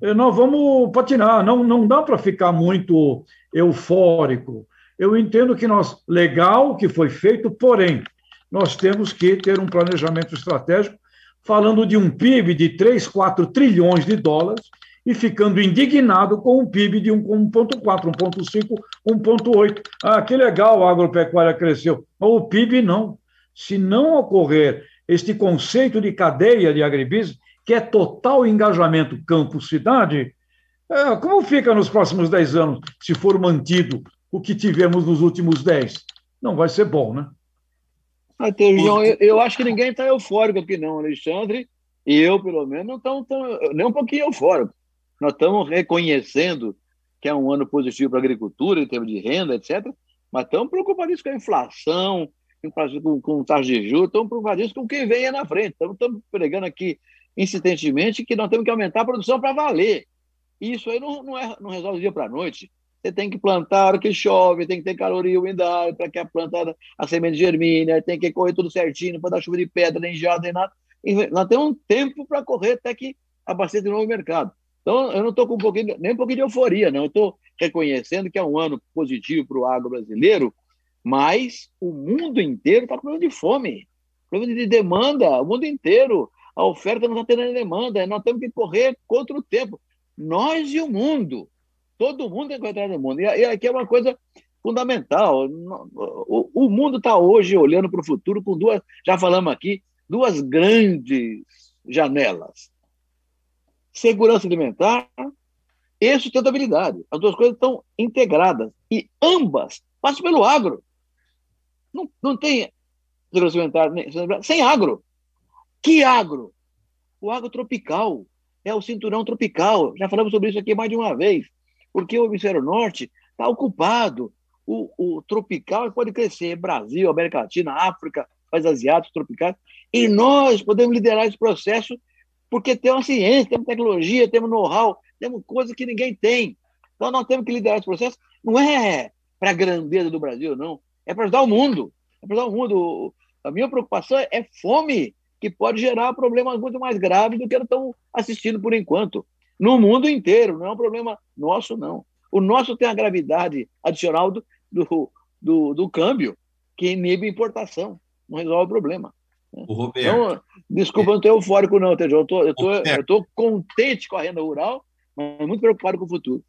eh, nós vamos patinar. Não, não dá para ficar muito eufórico. Eu entendo que nós, legal que foi feito, porém, nós temos que ter um planejamento estratégico, falando de um PIB de 3, 4 trilhões de dólares e ficando indignado com um PIB de 1,4, 1,5, 1,8. Ah, que legal, a agropecuária cresceu. Mas o PIB não se não ocorrer este conceito de cadeia de agribusiness, que é total engajamento campo-cidade, é, como fica nos próximos 10 anos, se for mantido o que tivemos nos últimos 10? Não vai ser bom, né? Ah, eu, eu, acho que ninguém está eufórico aqui, não, Alexandre. E eu, pelo menos, não estamos nem um pouquinho eufórico. Nós estamos reconhecendo que é um ano positivo para a agricultura, em termos de renda, etc. Mas estamos preocupados com a inflação, com, com taxa de juros, estamos preocupados com quem venha na frente. Estamos, estamos pregando aqui insistentemente que nós temos que aumentar a produção para valer. Isso aí não, não, é, não resolve dia para noite. Você tem que plantar a hora que chove, tem que ter caloria e umidade para que a planta, a semente germine, tem que correr tudo certinho, para dar chuva de pedra, nem geada, nem nada. E nós temos um tempo para correr até que abasteça de novo o mercado. Então, eu não estou com um pouquinho, nem um pouquinho de euforia, não. Eu estou reconhecendo que é um ano positivo para o agro brasileiro, mas o mundo inteiro está com problema de fome, problema de demanda, o mundo inteiro. A oferta não está tendo demanda, nós temos que correr contra o tempo. Nós e o mundo. Todo mundo tem que entrar no mundo. E aqui é uma coisa fundamental. O, o mundo está hoje olhando para o futuro com duas, já falamos aqui, duas grandes janelas: segurança alimentar e sustentabilidade. As duas coisas estão integradas e ambas passam pelo agro. Não, não tem segurança alimentar sem agro. Que agro? O agro tropical. É o cinturão tropical. Já falamos sobre isso aqui mais de uma vez porque o hemisfério norte está ocupado. O, o, tropical pode crescer, Brasil, América Latina, África, países asiáticos, tropicais, e nós podemos liderar esse processo porque temos ciência, temos tecnologia, temos know-how, temos coisas que ninguém tem. Então nós temos que liderar esse processo. Não é para a grandeza do Brasil, não. É para ajudar o mundo. É para ajudar o mundo. A minha preocupação é fome, que pode gerar problemas muito mais graves do que estão assistindo por enquanto no mundo inteiro, não é um problema nosso, não. O nosso tem a gravidade adicional do, do, do, do câmbio, que inibe importação, não resolve o problema. O Roberto. Então, desculpa, eu não estou eufórico, não, Tejão. Eu estou tô, tô contente com a renda rural, mas muito preocupado com o futuro.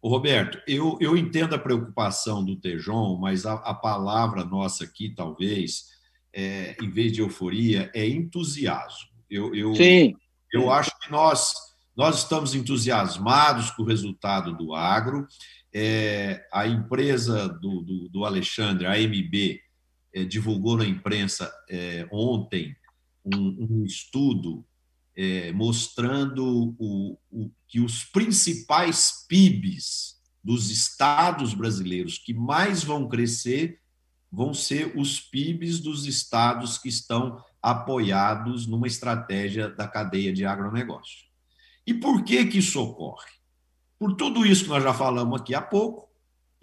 O Roberto, eu, eu entendo a preocupação do Tejon, mas a, a palavra nossa aqui, talvez, é, em vez de euforia, é entusiasmo. Eu, eu, Sim. eu acho que nós nós estamos entusiasmados com o resultado do agro. É, a empresa do, do, do, Alexandre, a AMB, é, divulgou na imprensa é, ontem um, um estudo é, mostrando o, o, que os principais PIBs dos estados brasileiros que mais vão crescer vão ser os PIBs dos estados que estão apoiados numa estratégia da cadeia de agronegócio. E por que, que isso ocorre? Por tudo isso que nós já falamos aqui há pouco,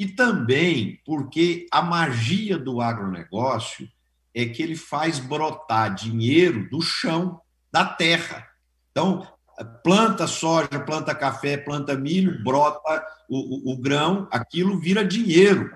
e também porque a magia do agronegócio é que ele faz brotar dinheiro do chão, da terra. Então, planta soja, planta café, planta milho, brota o, o, o grão, aquilo vira dinheiro.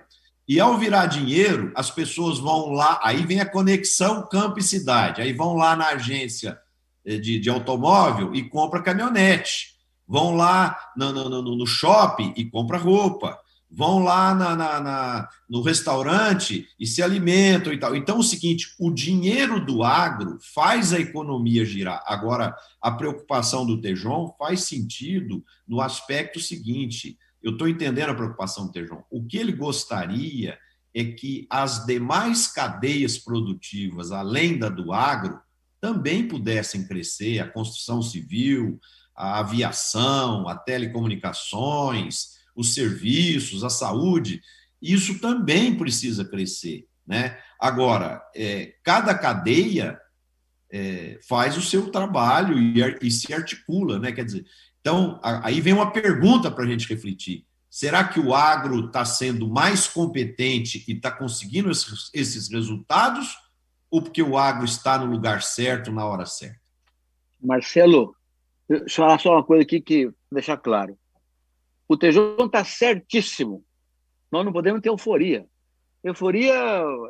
E ao virar dinheiro, as pessoas vão lá, aí vem a conexão campo e cidade, aí vão lá na agência eh, de, de automóvel e compra caminhonete. Vão lá no, no, no shopping e compra roupa. Vão lá na, na, na, no restaurante e se alimentam e tal. Então, é o seguinte: o dinheiro do agro faz a economia girar. Agora, a preocupação do Tejon faz sentido no aspecto seguinte: eu estou entendendo a preocupação do Tejon. O que ele gostaria é que as demais cadeias produtivas, além da do agro, também pudessem crescer, a construção civil, a aviação, a telecomunicações, os serviços, a saúde, isso também precisa crescer. Né? Agora, é, cada cadeia é, faz o seu trabalho e, e, se articula, né? Quer dizer, então aí vem uma pergunta para a gente refletir: será que o agro está sendo mais competente e está conseguindo esses, esses resultados? ou porque o agro está no lugar certo, na hora certa? Marcelo, deixa eu falar só uma coisa aqui que deixar claro. O Tejon está certíssimo. Nós não podemos ter euforia. Euforia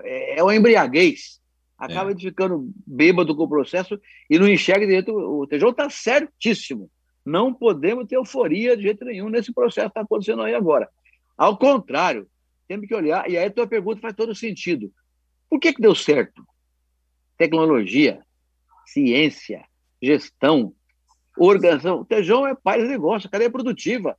é, é uma embriaguez. Acaba é. ficando bêbado com o processo e não enxerga direito. O Tejon está certíssimo. Não podemos ter euforia de jeito nenhum nesse processo que está acontecendo aí agora. Ao contrário, temos que olhar, e aí a tua pergunta faz todo sentido. Por que, que deu certo? tecnologia, ciência, gestão, organização. O Tejão é pai de negócio, cadeia produtiva.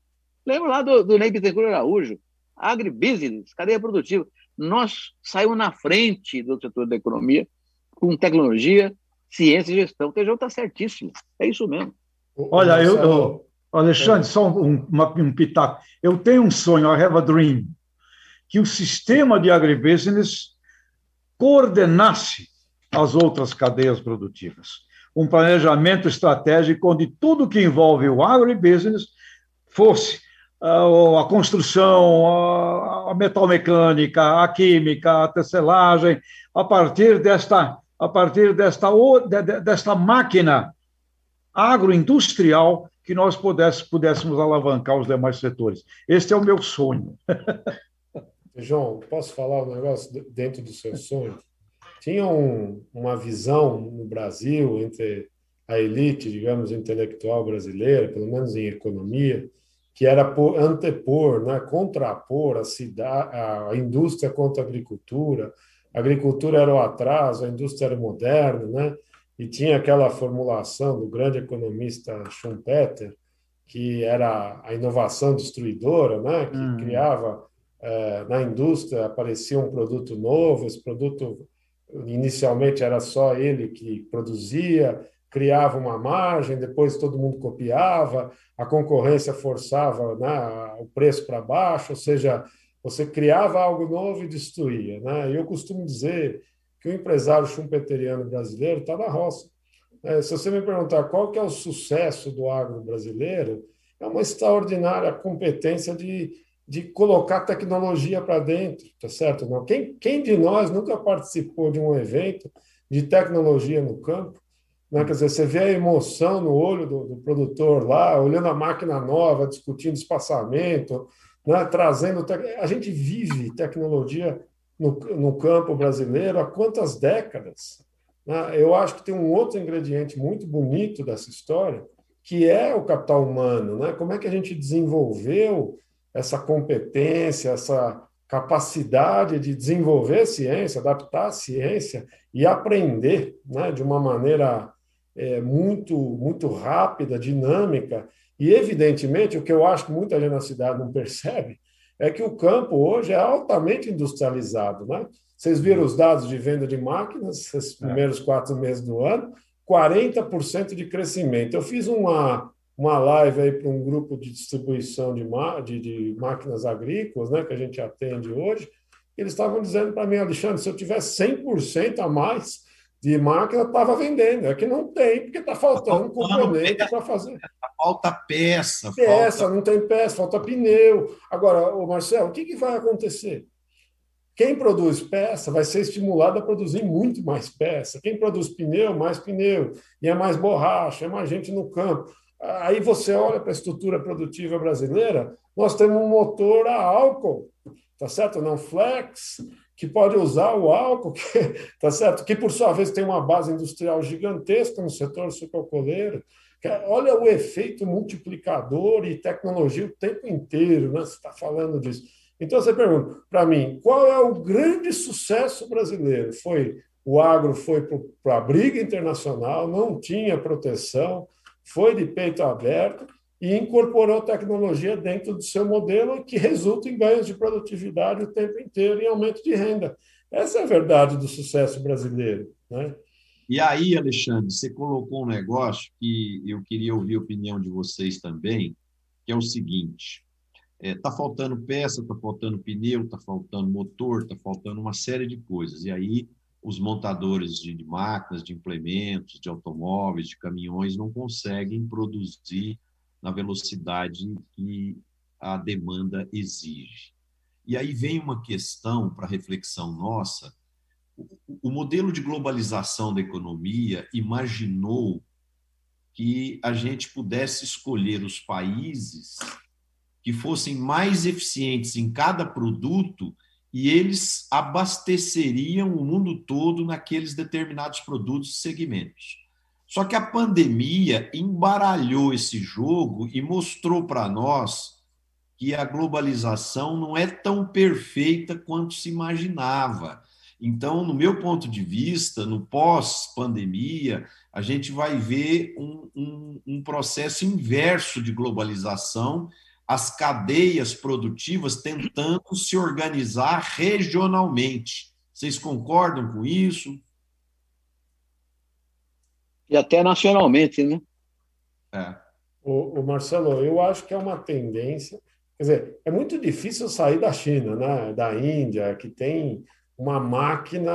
Lembra lá do, do Ney Bittencourt Araújo? Agribusiness, cadeia produtiva. Nós saímos na frente do setor da economia com tecnologia, ciência e gestão. O Tejão está certíssimo. É isso mesmo. Olha, eu, eu Alexandre, só um, uma, um pitaco. Eu tenho um sonho, I have a dream, que o sistema de agribusiness coordenasse as outras cadeias produtivas. um planejamento estratégico onde tudo que envolve o agribusiness fosse uh, a construção, a, a metalmecânica, a química, a tecelagem, a partir desta, a partir desta, desta máquina agroindustrial que nós pudéssemos, pudéssemos alavancar os demais setores. Este é o meu sonho. João, posso falar um negócio dentro do seu sonho? Tinha um, uma visão no Brasil entre a elite, digamos, intelectual brasileira, pelo menos em economia, que era por, antepor, né, contrapor a, cidade, a indústria contra a agricultura. A agricultura era o atraso, a indústria era moderna, né? E tinha aquela formulação do grande economista Schumpeter, que era a inovação destruidora, né? Que hum. criava é, na indústria aparecia um produto novo, esse produto inicialmente era só ele que produzia, criava uma margem, depois todo mundo copiava, a concorrência forçava né, o preço para baixo, ou seja, você criava algo novo e destruía. Né? Eu costumo dizer que o empresário schumpeteriano brasileiro está na roça. É, se você me perguntar qual que é o sucesso do agro brasileiro, é uma extraordinária competência de de colocar tecnologia para dentro, tá certo? Não. Quem, quem de nós nunca participou de um evento de tecnologia no campo? Né? Quer dizer, você vê a emoção no olho do, do produtor lá, olhando a máquina nova, discutindo espaçamento, né? trazendo. A gente vive tecnologia no, no campo brasileiro há quantas décadas? Né? Eu acho que tem um outro ingrediente muito bonito dessa história, que é o capital humano. Né? Como é que a gente desenvolveu essa competência, essa capacidade de desenvolver ciência, adaptar a ciência e aprender né, de uma maneira é, muito, muito rápida, dinâmica. E, evidentemente, o que eu acho que muita gente na cidade não percebe é que o campo hoje é altamente industrializado. Né? Vocês viram os dados de venda de máquinas, esses é. primeiros quatro meses do ano, 40% de crescimento. Eu fiz uma, uma live aí para um grupo de distribuição de, de, de, máquinas agrícolas, né, que a gente atende hoje. Eles estavam dizendo para mim, Alexandre, se eu tivesse 100% a mais de máquina, estava vendendo. É que não tem, porque está faltando tá componente para fazer. Falta peça. Peça, falta... não tem peça, falta pneu. Agora, o Marcelo, o que, que vai acontecer? Quem produz peça vai ser estimulado a produzir muito mais peça. Quem produz pneu, mais pneu. E é mais borracha, é mais gente no campo. Aí você olha para a estrutura produtiva brasileira, nós temos um motor a álcool, tá certo? Não flex, que pode usar o álcool, que, tá certo? Que por sua vez tem uma base industrial gigantesca no setor sucrocoleiro. Olha o efeito multiplicador e tecnologia o tempo inteiro, né? Você está falando disso. Então você pergunta para mim, qual é o grande sucesso brasileiro? Foi o agro foi para a briga internacional, não tinha proteção, foi de peito aberto e incorporou tecnologia dentro do seu modelo que resulta em ganhos de produtividade o tempo inteiro e aumento de renda. Essa é a verdade do sucesso brasileiro. Né? E aí, Alexandre, você colocou um negócio que eu queria ouvir a opinião de vocês também, que é o seguinte: está é, tá faltando peça, está faltando pneu, está faltando motor, está faltando uma série de coisas. E aí os montadores de, máquinas, de implementos, de automóveis, de caminhões não conseguem produzir na velocidade que a demanda exige. E aí vem uma questão para reflexão nossa. O modelo de globalização da economia imaginou que a gente pudesse escolher os países que fossem mais eficientes em cada produto e eles abasteceriam o mundo todo naqueles determinados produtos e segmentos. Só que a pandemia embaralhou esse jogo e mostrou para nós que a globalização não é tão perfeita quanto se imaginava. Então, no meu ponto de vista, no pós-pandemia, a gente vai ver um, um, um processo inverso de globalização as cadeias produtivas tentando se organizar regionalmente. Vocês concordam com isso? E até nacionalmente, né? É. O, o, Marcelo, eu acho que é uma tendência. Quer dizer, é muito difícil sair da China, né? da Índia, que tem uma máquina,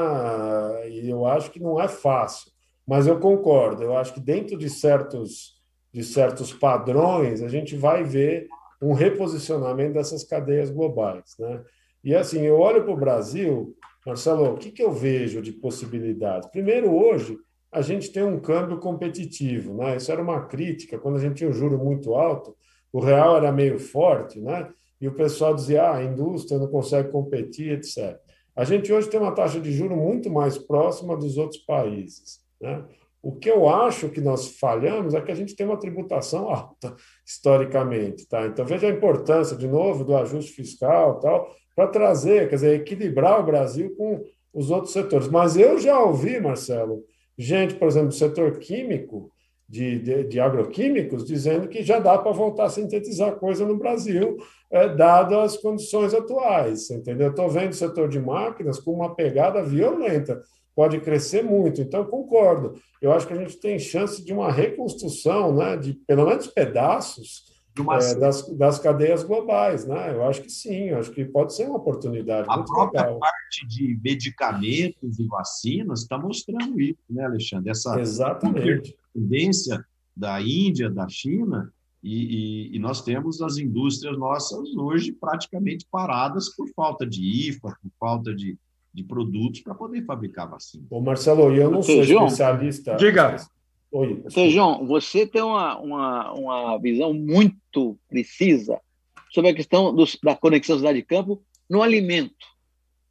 e eu acho que não é fácil. Mas eu concordo, eu acho que dentro de certos, de certos padrões, a gente vai ver um reposicionamento dessas cadeias globais. Né? E assim, eu olho para o Brasil, Marcelo, o que, que eu vejo de possibilidades? Primeiro, hoje, a gente tem um câmbio competitivo. Né? Isso era uma crítica, quando a gente tinha um juro muito alto, o real era meio forte, né? e o pessoal dizia ah, a indústria não consegue competir, etc. A gente hoje tem uma taxa de juro muito mais próxima dos outros países. Né? O que eu acho que nós falhamos é que a gente tem uma tributação alta, historicamente. Tá? Então, veja a importância, de novo, do ajuste fiscal tal, para trazer, quer dizer, equilibrar o Brasil com os outros setores. Mas eu já ouvi, Marcelo, gente, por exemplo, do setor químico, de, de, de agroquímicos, dizendo que já dá para voltar a sintetizar coisa no Brasil, é, dado as condições atuais. Entendeu? Estou vendo o setor de máquinas com uma pegada violenta, pode crescer muito. Então, concordo. Eu acho que a gente tem chance de uma reconstrução, né, de pelo menos pedaços é, das, das cadeias globais, né? Eu acho que sim, eu acho que pode ser uma oportunidade. A própria legal. parte de medicamentos e vacinas está mostrando isso, né, Alexandre? Essa Exatamente. tendência da Índia, da China, e, e, e, nós temos as indústrias nossas hoje praticamente paradas por falta de IFA, por falta de, de produtos para poder fabricar vacina. Ô Marcelo, eu não sou especialista. Diga. Oi. Sejão, você tem uma, uma, uma visão muito precisa sobre a questão dos, da conexão cidade-campo no alimento.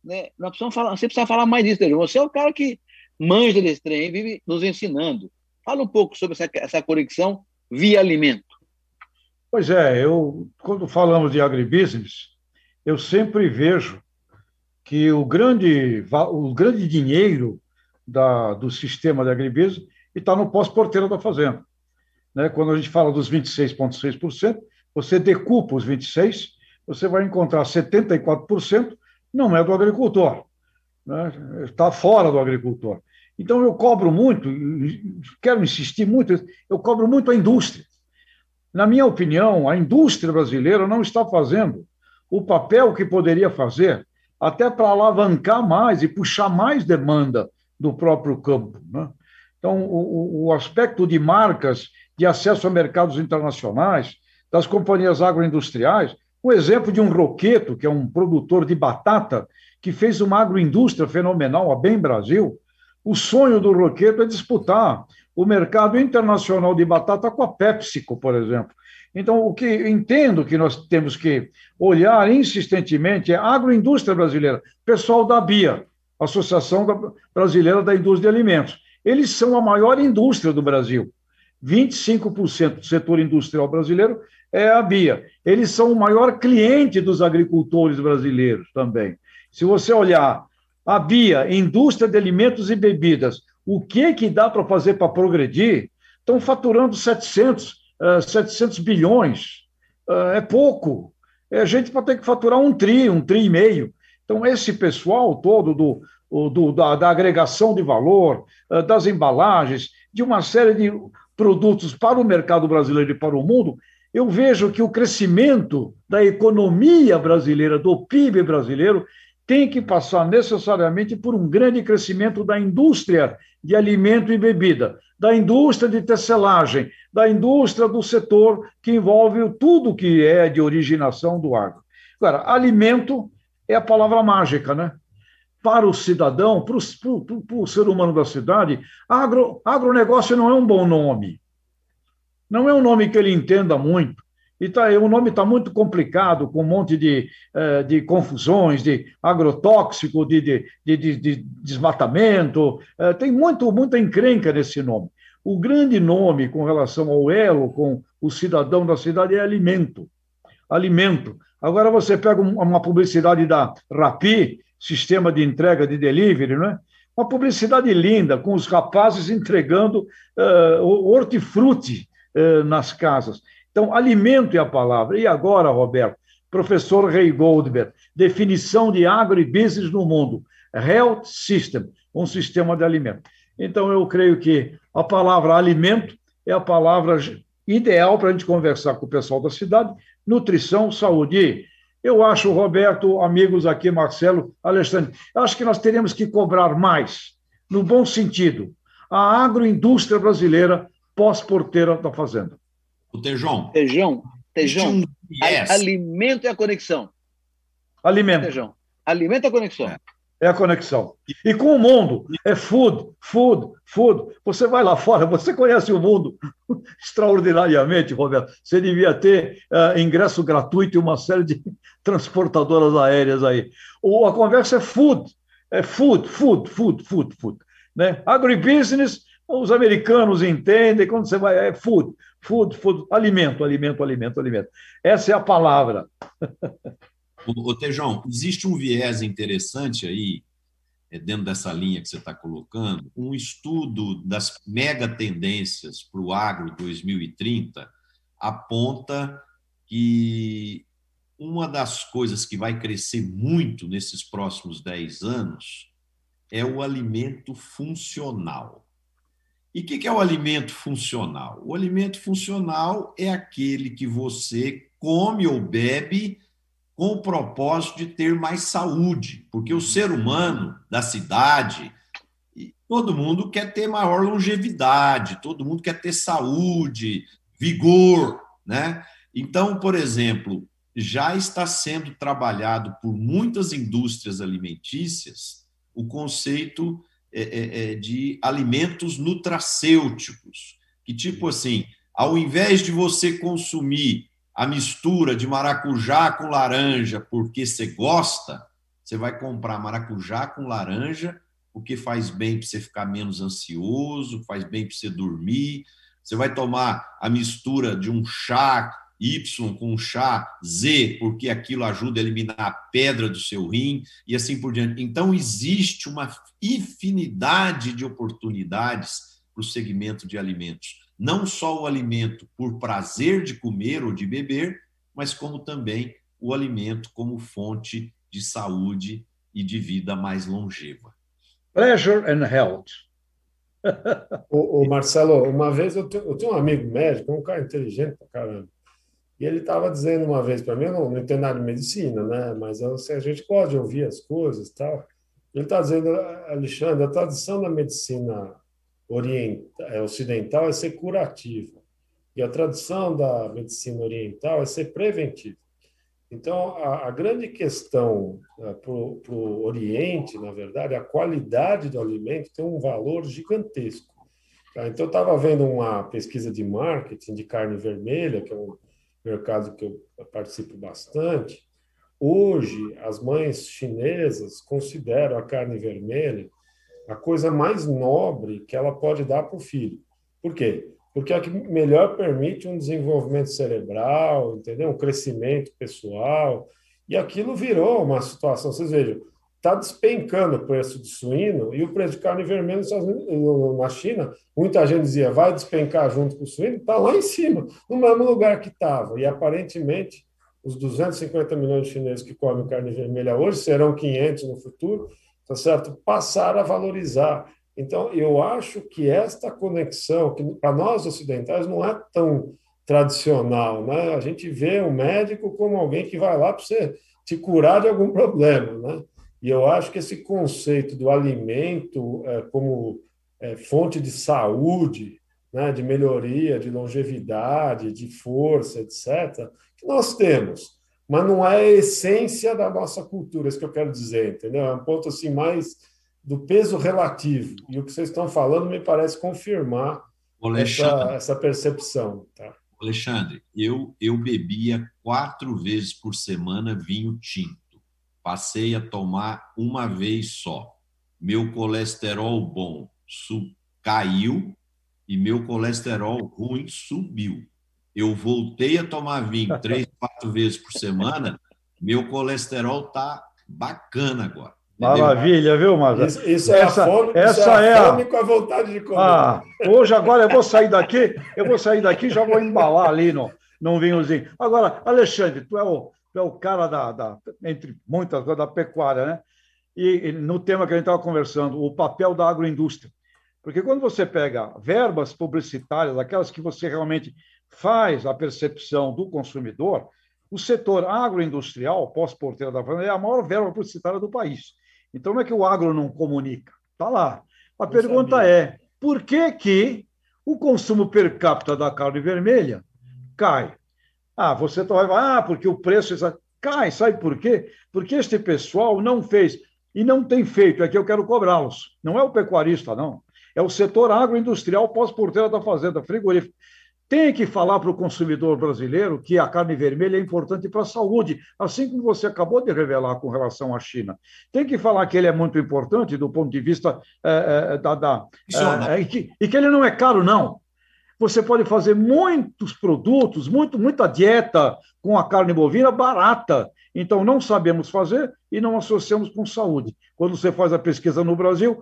Né? Nós precisamos falar, você precisa falar mais disso, Sejão. Você é o cara que manja desse trem, vive nos ensinando. Fala um pouco sobre essa, essa conexão via alimento. Pois é, eu, quando falamos de agribusiness, eu sempre vejo que o grande, o grande dinheiro da, do sistema de agribusiness e está no pós-porteiro da fazenda. Né? Quando a gente fala dos 26,6%, você decupa os 26%, você vai encontrar 74% não é do agricultor, né? está fora do agricultor. Então, eu cobro muito, quero insistir muito, eu cobro muito a indústria. Na minha opinião, a indústria brasileira não está fazendo o papel que poderia fazer, até para alavancar mais e puxar mais demanda do próprio campo. Né? Então, o, o aspecto de marcas, de acesso a mercados internacionais, das companhias agroindustriais, o exemplo de um Roqueto, que é um produtor de batata, que fez uma agroindústria fenomenal, a Bem Brasil. O sonho do Roqueto é disputar o mercado internacional de batata com a PepsiCo, por exemplo. Então, o que entendo que nós temos que olhar insistentemente é a agroindústria brasileira, pessoal da BIA, Associação Brasileira da Indústria de Alimentos. Eles são a maior indústria do Brasil. 25% do setor industrial brasileiro é a Bia. Eles são o maior cliente dos agricultores brasileiros também. Se você olhar a Bia, indústria de alimentos e bebidas, o que que dá para fazer para progredir? Estão faturando 700, uh, 700 bilhões. Uh, é pouco. É a gente vai ter que faturar um tri, um tri e meio. Então, esse pessoal todo do, do, da, da, agregação de valor, eh, das embalagens, de uma série de produtos para o mercado brasileiro e para o mundo, eu vejo que o crescimento da economia brasileira, do PIB brasileiro, tem que passar necessariamente por um grande crescimento da indústria de alimento e bebida, da indústria de tecelagem, da indústria do setor que envolve tudo que é de originação do agro. Agora, alimento é a palavra mágica, né? Para o cidadão, para o, ser humano da cidade, agro, agronegócio não é um bom nome. Não é um nome que ele entenda muito. E tá, o nome está muito complicado, com um monte de, eh, de confusões, de agrotóxico, de, de, de, de desmatamento. Eh, tem muito, muita encrenca nesse nome. O grande nome com relação ao elo com o cidadão da cidade é alimento. Alimento. Agora você pega uma publicidade da Rapi, sistema de entrega de delivery, não é? Uma publicidade linda, com os rapazes entregando uh, hortifruti uh, nas casas. Então, alimento é a palavra. E agora, Roberto, professor Ray Goldberg, definição de agribusiness no mundo. Health System, um sistema de alimento. Então, eu creio que a palavra alimento é a palavra ideal para a gente conversar com o pessoal da cidade. Nutrição, saúde. Eu acho, Roberto, amigos aqui, Marcelo, Alexandre, acho que nós teremos que cobrar mais, no bom sentido. a agroindústria brasileira pós-porteira da fazenda. O Tejão. Tejão, Tejão. Um alimento e a conexão. Alimento. Tejão. Alimento e a conexão. É é a conexão. E com o mundo, é food, food, food. Você vai lá fora, você conhece o mundo extraordinariamente, Roberto. Você devia ter uh, ingresso gratuito e uma série de transportadoras aéreas aí. O, a conversa é food, é food, food, food, food, food. Né? Agribusiness, os americanos entendem, quando você vai, é food, food, food, alimento, alimento, alimento, alimento. Essa é a palavra. Ô, Tejão, existe um viés interessante aí, é, dentro dessa linha que você está colocando, um estudo das mega tendências para o agro 2030 aponta que uma das coisas que vai crescer muito nesses próximos 10 anos é o alimento funcional. E o que é o alimento funcional? O alimento funcional é aquele que você come ou bebe com o propósito de ter mais saúde, porque o ser humano da cidade, todo mundo quer ter maior longevidade, todo mundo quer ter saúde, vigor, né? Então, por exemplo, já está sendo trabalhado por muitas indústrias alimentícias o conceito é, é, é de alimentos nutracêuticos, que tipo assim, ao invés de você consumir a mistura de maracujá com laranja porque você gosta, você vai comprar maracujá com laranja porque faz bem para você ficar menos ansioso, faz bem para você dormir. Você vai tomar a mistura de um chá Y com um chá Z, porque aquilo ajuda a eliminar a pedra do seu rim e assim por diante. Então, existe uma infinidade de oportunidades para o segmento de alimentos não só o alimento por prazer de comer ou de beber, mas como também o alimento como fonte de saúde e de vida mais longeva. Pleasure and health. o, o, Marcelo, uma vez eu tenho, eu tenho, um amigo médico, um cara inteligente pra caramba, e ele estava dizendo uma vez para mim, eu não, não entendo nada de medicina, né? Mas assim, a gente pode ouvir as coisas tal. Ele está dizendo, Alexandre, a tradição da medicina é, ocidental é ser curativa. E a tradição da medicina oriental é ser preventiva. Então, a, a grande questão é, para o Oriente, na verdade, a qualidade do alimento tem um valor gigantesco. Tá? Então, eu estava vendo uma pesquisa de marketing de carne vermelha, que é um mercado que eu participo bastante. Hoje, as mães chinesas consideram a carne vermelha a coisa mais nobre que ela pode dar para o filho. Por quê? Porque é a que melhor permite um desenvolvimento cerebral, entendeu? Um crescimento pessoal. E aquilo virou uma situação, vocês vejam, está despencando o preço de suíno e o preço de carne vermelha na China, muita gente dizia, vai despencar junto com o suíno, está lá em cima, no mesmo lugar que estava. E aparentemente, os 250 milhões de chineses que comem carne vermelha hoje serão 500 no futuro, tá certo? Passar a valorizar. Então, eu acho que esta conexão, que para nós ocidentais não é tão tradicional, né? A gente vê o médico como alguém que vai lá para você te curar de algum problema, né? E eu acho que esse conceito do alimento é, como é, fonte de saúde, né, de melhoria, de longevidade, de força, etc., que nós temos mas não é a essência da nossa cultura, é isso que eu quero dizer, entendeu? É um ponto assim mais do peso relativo. E o que vocês estão falando me parece confirmar essa, essa, percepção. Tá? Alexandre, eu, eu bebia quatro vezes por semana vinho tinto. Passei a tomar uma vez só. Meu colesterol bom caiu e meu colesterol ruim subiu eu voltei a tomar vinho três, quatro vezes por semana, meu colesterol tá bacana agora. Entendeu? Maravilha, viu, Marcelo? Isso, isso, é essa, a fome, essa é, a fome com a vontade de comer. Ah, hoje, agora, eu vou sair daqui, eu vou sair daqui já vou embalar ali no, num vinhozinho. Agora, Alexandre, tu é o, tu é o cara da, da, entre muitas da pecuária, né? E, e no tema que a gente estava conversando, o papel da agroindústria. Porque quando você pega verbas publicitárias, aquelas que você realmente faz a percepção do consumidor, o setor agroindustrial, pós-porteira da fazenda, é a maior verba publicitária do país. Então, não é que o agro não comunica, está lá. A Eu pergunta sabia. é, por que, que o consumo per capita da carne vermelha cai. Ah, você vai falar, ah, porque o preço cai, sabe por quê? Porque este pessoal não fez e não tem feito, é que eu quero cobrá-los. Não é o pecuarista, não. É o setor agroindustrial pós-porteira da fazenda, frigorífico tem que falar para o consumidor brasileiro que a carne vermelha é importante para a saúde, assim como você acabou de revelar com relação à China. Tem que falar que ele é muito importante do ponto de vista é, é, da. da é, e, que, e que ele não é caro, não. Você pode fazer muitos produtos, muito, muita dieta com a carne bovina barata. Então, não sabemos fazer e não associamos com saúde. Quando você faz a pesquisa no Brasil,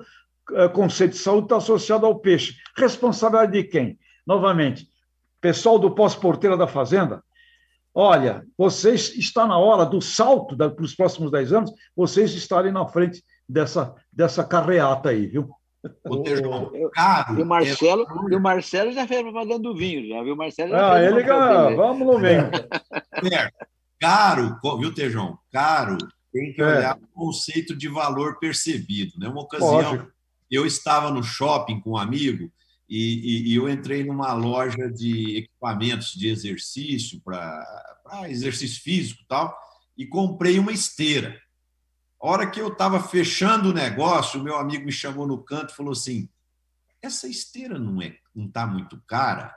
o conceito de saúde está associado ao peixe. Responsabilidade de quem? Novamente, pessoal do pós-porteira da Fazenda, olha, vocês está na hora do salto para os próximos 10 anos, vocês estarem na frente dessa, dessa carreata aí, viu? O Tejão, caro. E o Marcelo, é... e o Marcelo já fez propaganda do vinho, já viu? O Marcelo já ah, ele ganha, vamos no vinho. É, caro, viu, Tejão? Caro tem que é. olhar o conceito de valor percebido. Né? Uma ocasião, Lógico. eu estava no shopping com um amigo e, e, e, eu entrei numa loja de equipamentos de exercício, para exercício físico e tal, e comprei uma esteira. A hora que eu estava fechando o negócio, o meu amigo me chamou no canto e falou assim: essa esteira não é não está muito cara?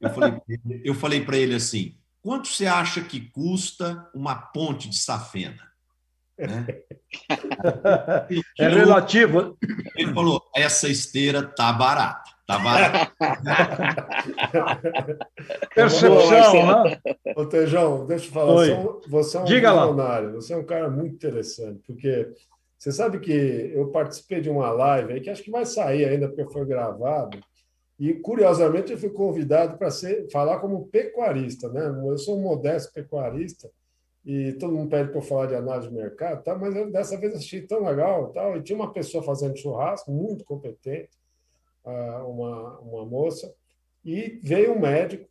Eu falei, eu falei para ele assim: quanto você acha que custa uma ponte de safena? Né? É relativo. Ele falou: essa esteira tá barata. Tá. Percepção, né? Ô, Tejão, deixa eu falar. Você é um Diga visionário, lá. você é um cara muito interessante, porque você sabe que eu participei de uma live aí que acho que vai sair ainda, porque foi gravado, e curiosamente eu fui convidado para falar como pecuarista, né? Eu sou um modesto pecuarista e todo mundo pede para eu falar de análise de mercado, tá? mas eu, dessa vez achei tão legal, tal, e tinha uma pessoa fazendo churrasco muito competente, uma, uma moça, e veio um médico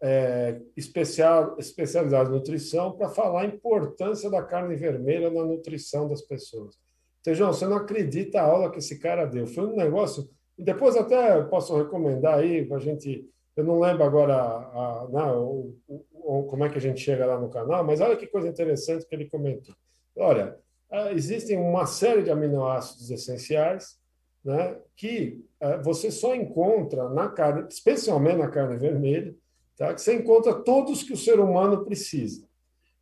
é, especial, especializado em nutrição para falar a importância da carne vermelha na nutrição das pessoas. Tejão, você não acredita a aula que esse cara deu. Foi um negócio. E depois até posso recomendar aí para a gente. Eu não lembro agora a, a, não, o, o, como é que a gente chega lá no canal, mas olha que coisa interessante que ele comentou. Olha, ah, existem uma série de aminoácidos essenciais né, que você só encontra na carne, especialmente na carne vermelha, tá, que você encontra todos que o ser humano precisa.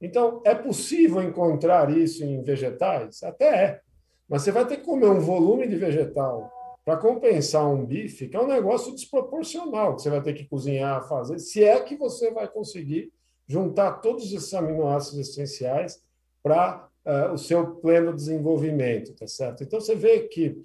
Então, é possível encontrar isso em vegetais? Até é. Mas você vai ter que comer um volume de vegetal para compensar um bife, que é um negócio desproporcional, que você vai ter que cozinhar, fazer, se é que você vai conseguir juntar todos esses aminoácidos essenciais para uh, eh, o seu pleno desenvolvimento, tá certo? Então, você vê que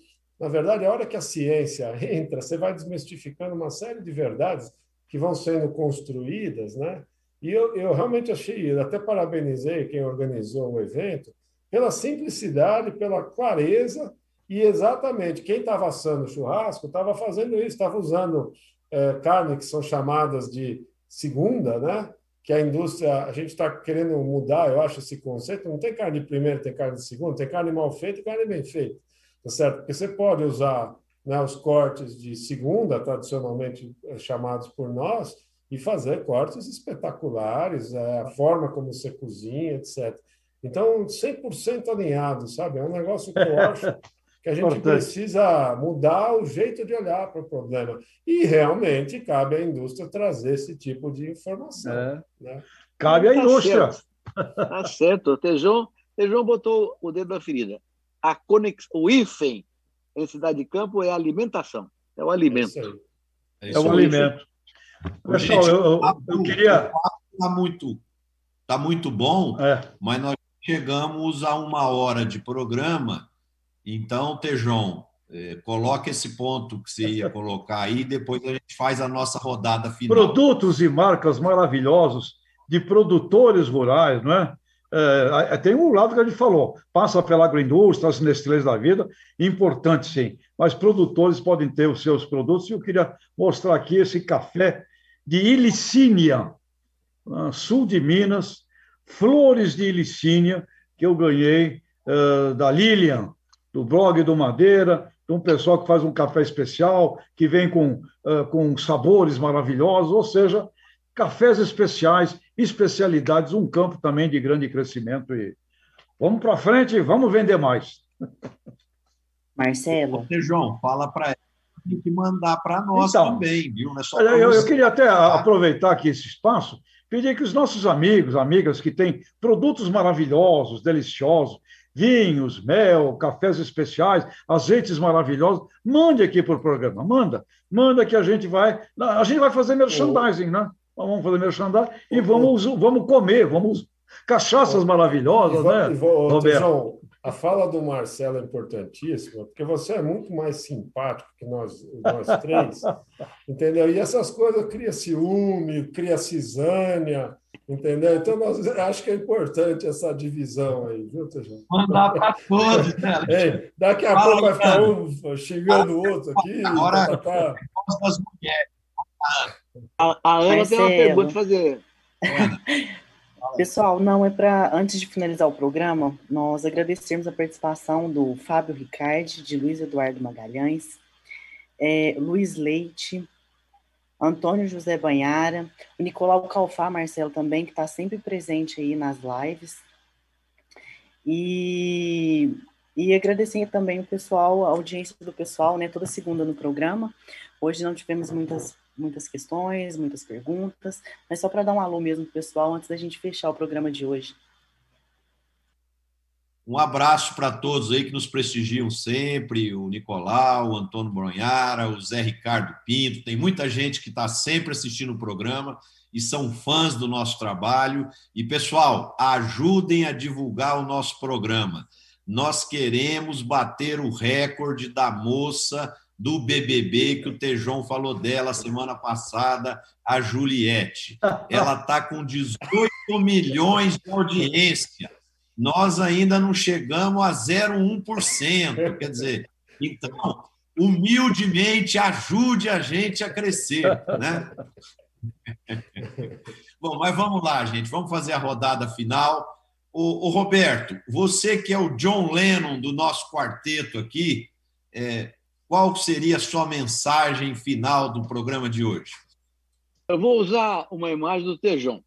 na verdade, a hora que a ciência entra, você vai desmistificando uma série de verdades que vão sendo construídas, né? E eu, eu realmente achei, até parabenizei quem organizou o evento, pela simplicidade, pela clareza e exatamente quem estava assando churrasco estava fazendo isso, estava usando é, carne que são chamadas de segunda, né? Que a indústria, a gente está querendo mudar, eu acho, esse conceito. Não tem carne de primeira, tem carne de segunda, tem carne mal feita e carne bem feita tá certo? Porque você pode usar né, os cortes de segunda, tradicionalmente eh, chamados por nós, e fazer cortes espetaculares, é, a forma como você cozinha, etc. Então, 100% alinhado, sabe? É um negócio que eu acho que a gente precisa mudar o jeito de olhar para o problema. E realmente cabe à indústria trazer esse tipo de informação. É. Né? Cabe à tá indústria. Tá certo. O Tejão, Tejão botou o dedo na ferida a conex... o hífen em cidade de campo é a alimentação, é o alimento. É, é o alimento. Pessoal, eu, eu, eu queria. Está muito, tá muito bom, é. mas nós chegamos a uma hora de programa. Então, Tejon, é, coloque esse ponto que você ia colocar aí, depois a gente faz a nossa rodada final. Produtos e marcas maravilhosos de produtores rurais, não é? É, tem um lado que a gente falou, passa pela agroindústria, as Nestlés da vida, importante sim, mas produtores podem ter os seus produtos, e eu queria mostrar aqui esse café de Ilicínia, sul de Minas, flores de Ilicínia, que eu ganhei uh, da Lilian, do blog do Madeira, um pessoal que faz um café especial, que vem com, uh, com sabores maravilhosos, ou seja, cafés especiais, especialidades, um campo também de grande crescimento. E vamos para frente, vamos vender mais. Marcelo. Você, João, fala para ela tem que mandar para nós então, também, viu? É eu, eu, queria até tá? aproveitar aqui esse espaço, pedir que os nossos amigos, amigas que têm produtos maravilhosos, deliciosos, vinhos, mel, cafés especiais, azeites maravilhosos, mande aqui para o programa, manda, manda que a gente vai, a gente vai fazer merchandising, né? Vamos fazer merchandising e vamos, vamos comer, vamos cachaças maravilhosas, né, Roberto? a fala do Marcelo é importantíssima, porque você é muito mais simpático que nós, nós três, entendeu? E essas coisas cria ciúme, cria cisânia, entendeu? Então, nós, acho que é importante essa divisão aí, viu, Tejão? Mandar para todos, né? É, daqui a Fala, pouco vai ficar um xingando o outro aqui. Agora, tá, tá. das mulheres. A, a Ana Marcelo. tem uma pergunta a fazer. Pessoal, não é para antes de finalizar o programa, nós agradecemos a participação do Fábio Ricardi, de Luiz Eduardo Magalhães, é, Luiz Leite, Antônio José Banhara, o Nicolau Calfá Marcelo também, que está sempre presente aí nas lives. E, e agradecer também o pessoal, a audiência do pessoal, né, toda segunda no programa. Hoje não tivemos muitas muitas questões, muitas perguntas, mas só para dar um alô mesmo para o pessoal antes da gente fechar o programa de hoje. Um abraço para todos aí que nos prestigiam sempre, o Nicolau, o Antônio Bronhara, o Zé Ricardo Pinto, tem muita gente que está sempre assistindo o programa e são fãs do nosso trabalho. E, pessoal, ajudem a divulgar o nosso programa. Nós queremos bater o recorde da moça do BBB, que o Tejon falou dela semana passada, a Juliette. Ela está com 18 milhões de audiência. Nós ainda não chegamos a 0,1%. Quer dizer, então, humildemente, ajude a gente a crescer. Né? Bom, mas vamos lá, gente. Vamos fazer a rodada final. O, o Roberto, você que é o John Lennon do nosso quarteto aqui, é, qual seria a sua mensagem final do programa de hoje? Eu vou usar uma imagem do Tejão.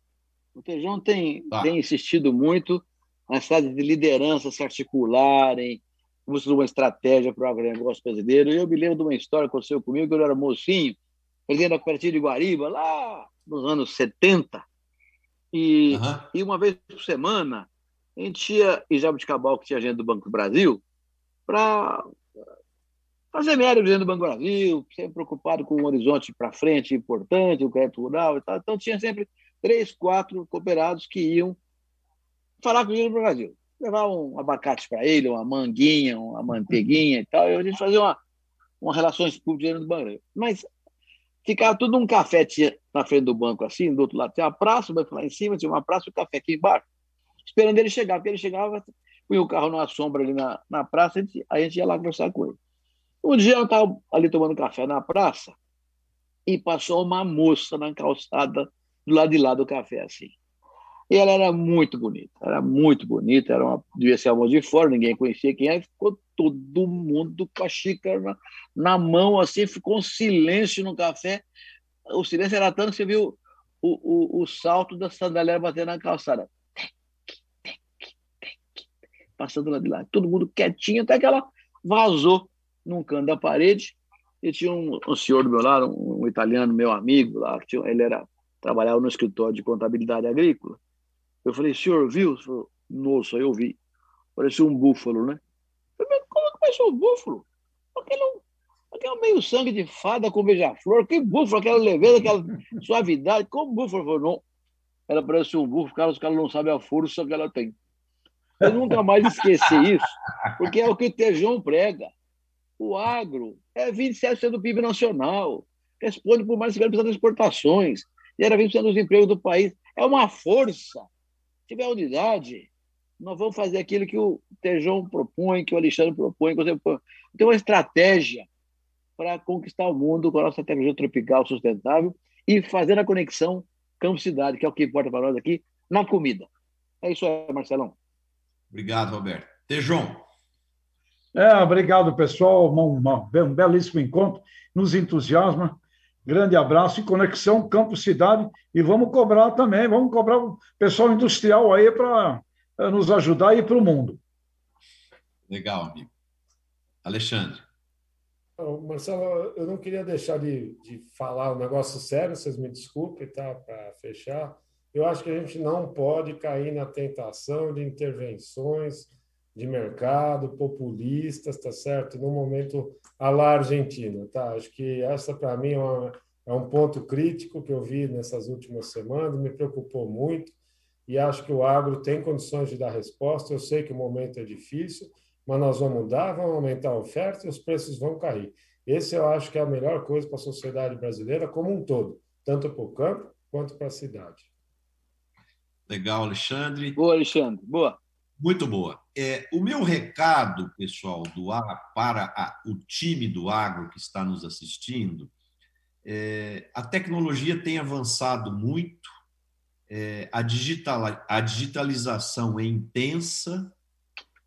O Tejão tem, tá. tem insistido muito nas cidades de liderança se articularem, buscando uma estratégia para o agronegócio brasileiro. Eu me lembro de uma história que aconteceu comigo, que eu era mocinho, perdendo a partida de Guariba, lá nos anos 70. E, uhum. e uma vez por semana, a gente ia em Jabuticabal, que tinha agenda do Banco do Brasil, para fazer média dentro do Banco Brasil, sempre preocupado com um horizonte para frente importante, o crédito rural e tal. Então, tinha sempre três, quatro cooperados que iam falar com o Brasil. Levar um abacate para ele, uma manguinha, uma manteiguinha e tal, e a gente fazia uma, uma relações públicas dentro do Banco Brasil. Mas ficava tudo num café tinha, na frente do banco, assim, do outro lado tinha uma praça, o banco lá em cima, tinha uma praça e um café aqui embaixo, esperando ele chegar, porque ele chegava, punha o carro numa sombra ali na, na praça, a gente, a gente ia lá conversar com ele. Um dia eu estava ali tomando café na praça e passou uma moça na calçada do lado de lá do café, assim. E ela era muito bonita, era muito bonita, era uma, devia ser a mão de fora, ninguém conhecia quem era, ficou todo mundo com a xícara na, na, mão, assim, ficou um silêncio no café. O silêncio era tanto que você viu o, o, o salto da sandália batendo na calçada. Passando lá de lá, todo mundo quietinho, até que ela vazou num canto da parede, e tinha um, um senhor do meu lado, um, um, italiano, meu amigo lá, tinha, ele era trabalhava no escritório de contabilidade agrícola. Eu falei, senhor viu? Falei, Nossa, eu vi. Parecia um búfalo, né? Eu falei, como é que parecia um búfalo? Aquele, aquele meio sangue de fada com beija-flor, que búfalo, aquela leveza, aquela suavidade, como búfalo? Falei, não, ela parece um búfalo, os caras não sabem a força que ela tem. Eu nunca mais esqueci isso, porque é o que o Tejão prega. O agro é 27% do PIB nacional, responde por mais de 50% das exportações, gera 20% dos empregos do país. É uma força. Se tiver unidade, nós vamos fazer aquilo que o Tejão propõe, que o Alexandre propõe, que você propõe. Tem uma estratégia para conquistar o mundo com a nossa tecnologia tropical sustentável e fazer a conexão campo-cidade, que é o que importa para nós aqui, na comida. É isso aí, Marcelão. Obrigado, Roberto. Tejão. É, obrigado, pessoal. Um, um belíssimo encontro. Nos entusiasma. Grande abraço e conexão campo-cidade. E vamos cobrar também, vamos cobrar o pessoal industrial aí para eh, nos ajudar a ir para o mundo. Legal, amigo. Alexandre. Marcelo, eu não queria deixar de, de falar um negócio sério, vocês me desculpem, tá? Para fechar. Eu acho que a gente não pode cair na tentação de intervenções de mercado populistas, tá certo? No momento a la Argentina, tá? Acho que essa para mim é, uma, é um ponto crítico que eu vi nessas últimas semanas, me preocupou muito e acho que o agro tem condições de dar resposta. Eu sei que o momento é difícil, mas nós vamos mudar, vamos aumentar a oferta e os preços vão cair. Esse eu acho que é a melhor coisa para a sociedade brasileira como um todo, tanto para o campo quanto para a cidade. Legal, Alexandre. Boa, Alexandre. Boa. Muito boa. É, o meu recado, pessoal, do para a, o time do agro que está nos assistindo, é, a tecnologia tem avançado muito, é, a, digital, a digitalização é intensa,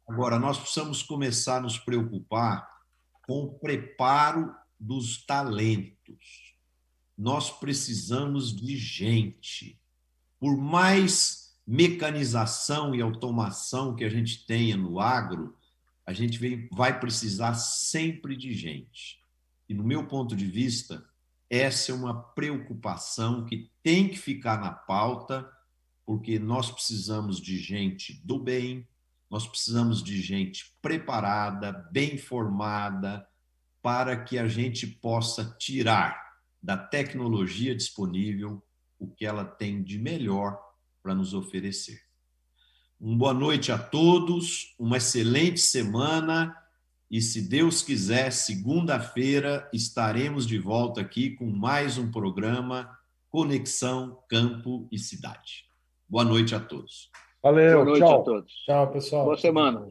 Agora, nós precisamos começar a nos preocupar com o preparo dos talentos. Nós precisamos de gente. Por mais mecanização e automação que a gente tenha no agro, a gente vai precisar sempre de gente. E, no meu ponto de vista, essa é uma preocupação que tem que ficar na pauta, porque nós precisamos de gente do bem, nós precisamos de gente preparada, bem formada, para que a gente possa tirar da tecnologia disponível o que ela tem de melhor para nos oferecer. Uma boa noite a todos, uma excelente semana e, se Deus quiser, segunda-feira estaremos de volta aqui com mais um programa Conexão Campo e Cidade. Boa noite a todos. Valeu, Boa noite tchau. a todos. Tchau, pessoal. Boa semana.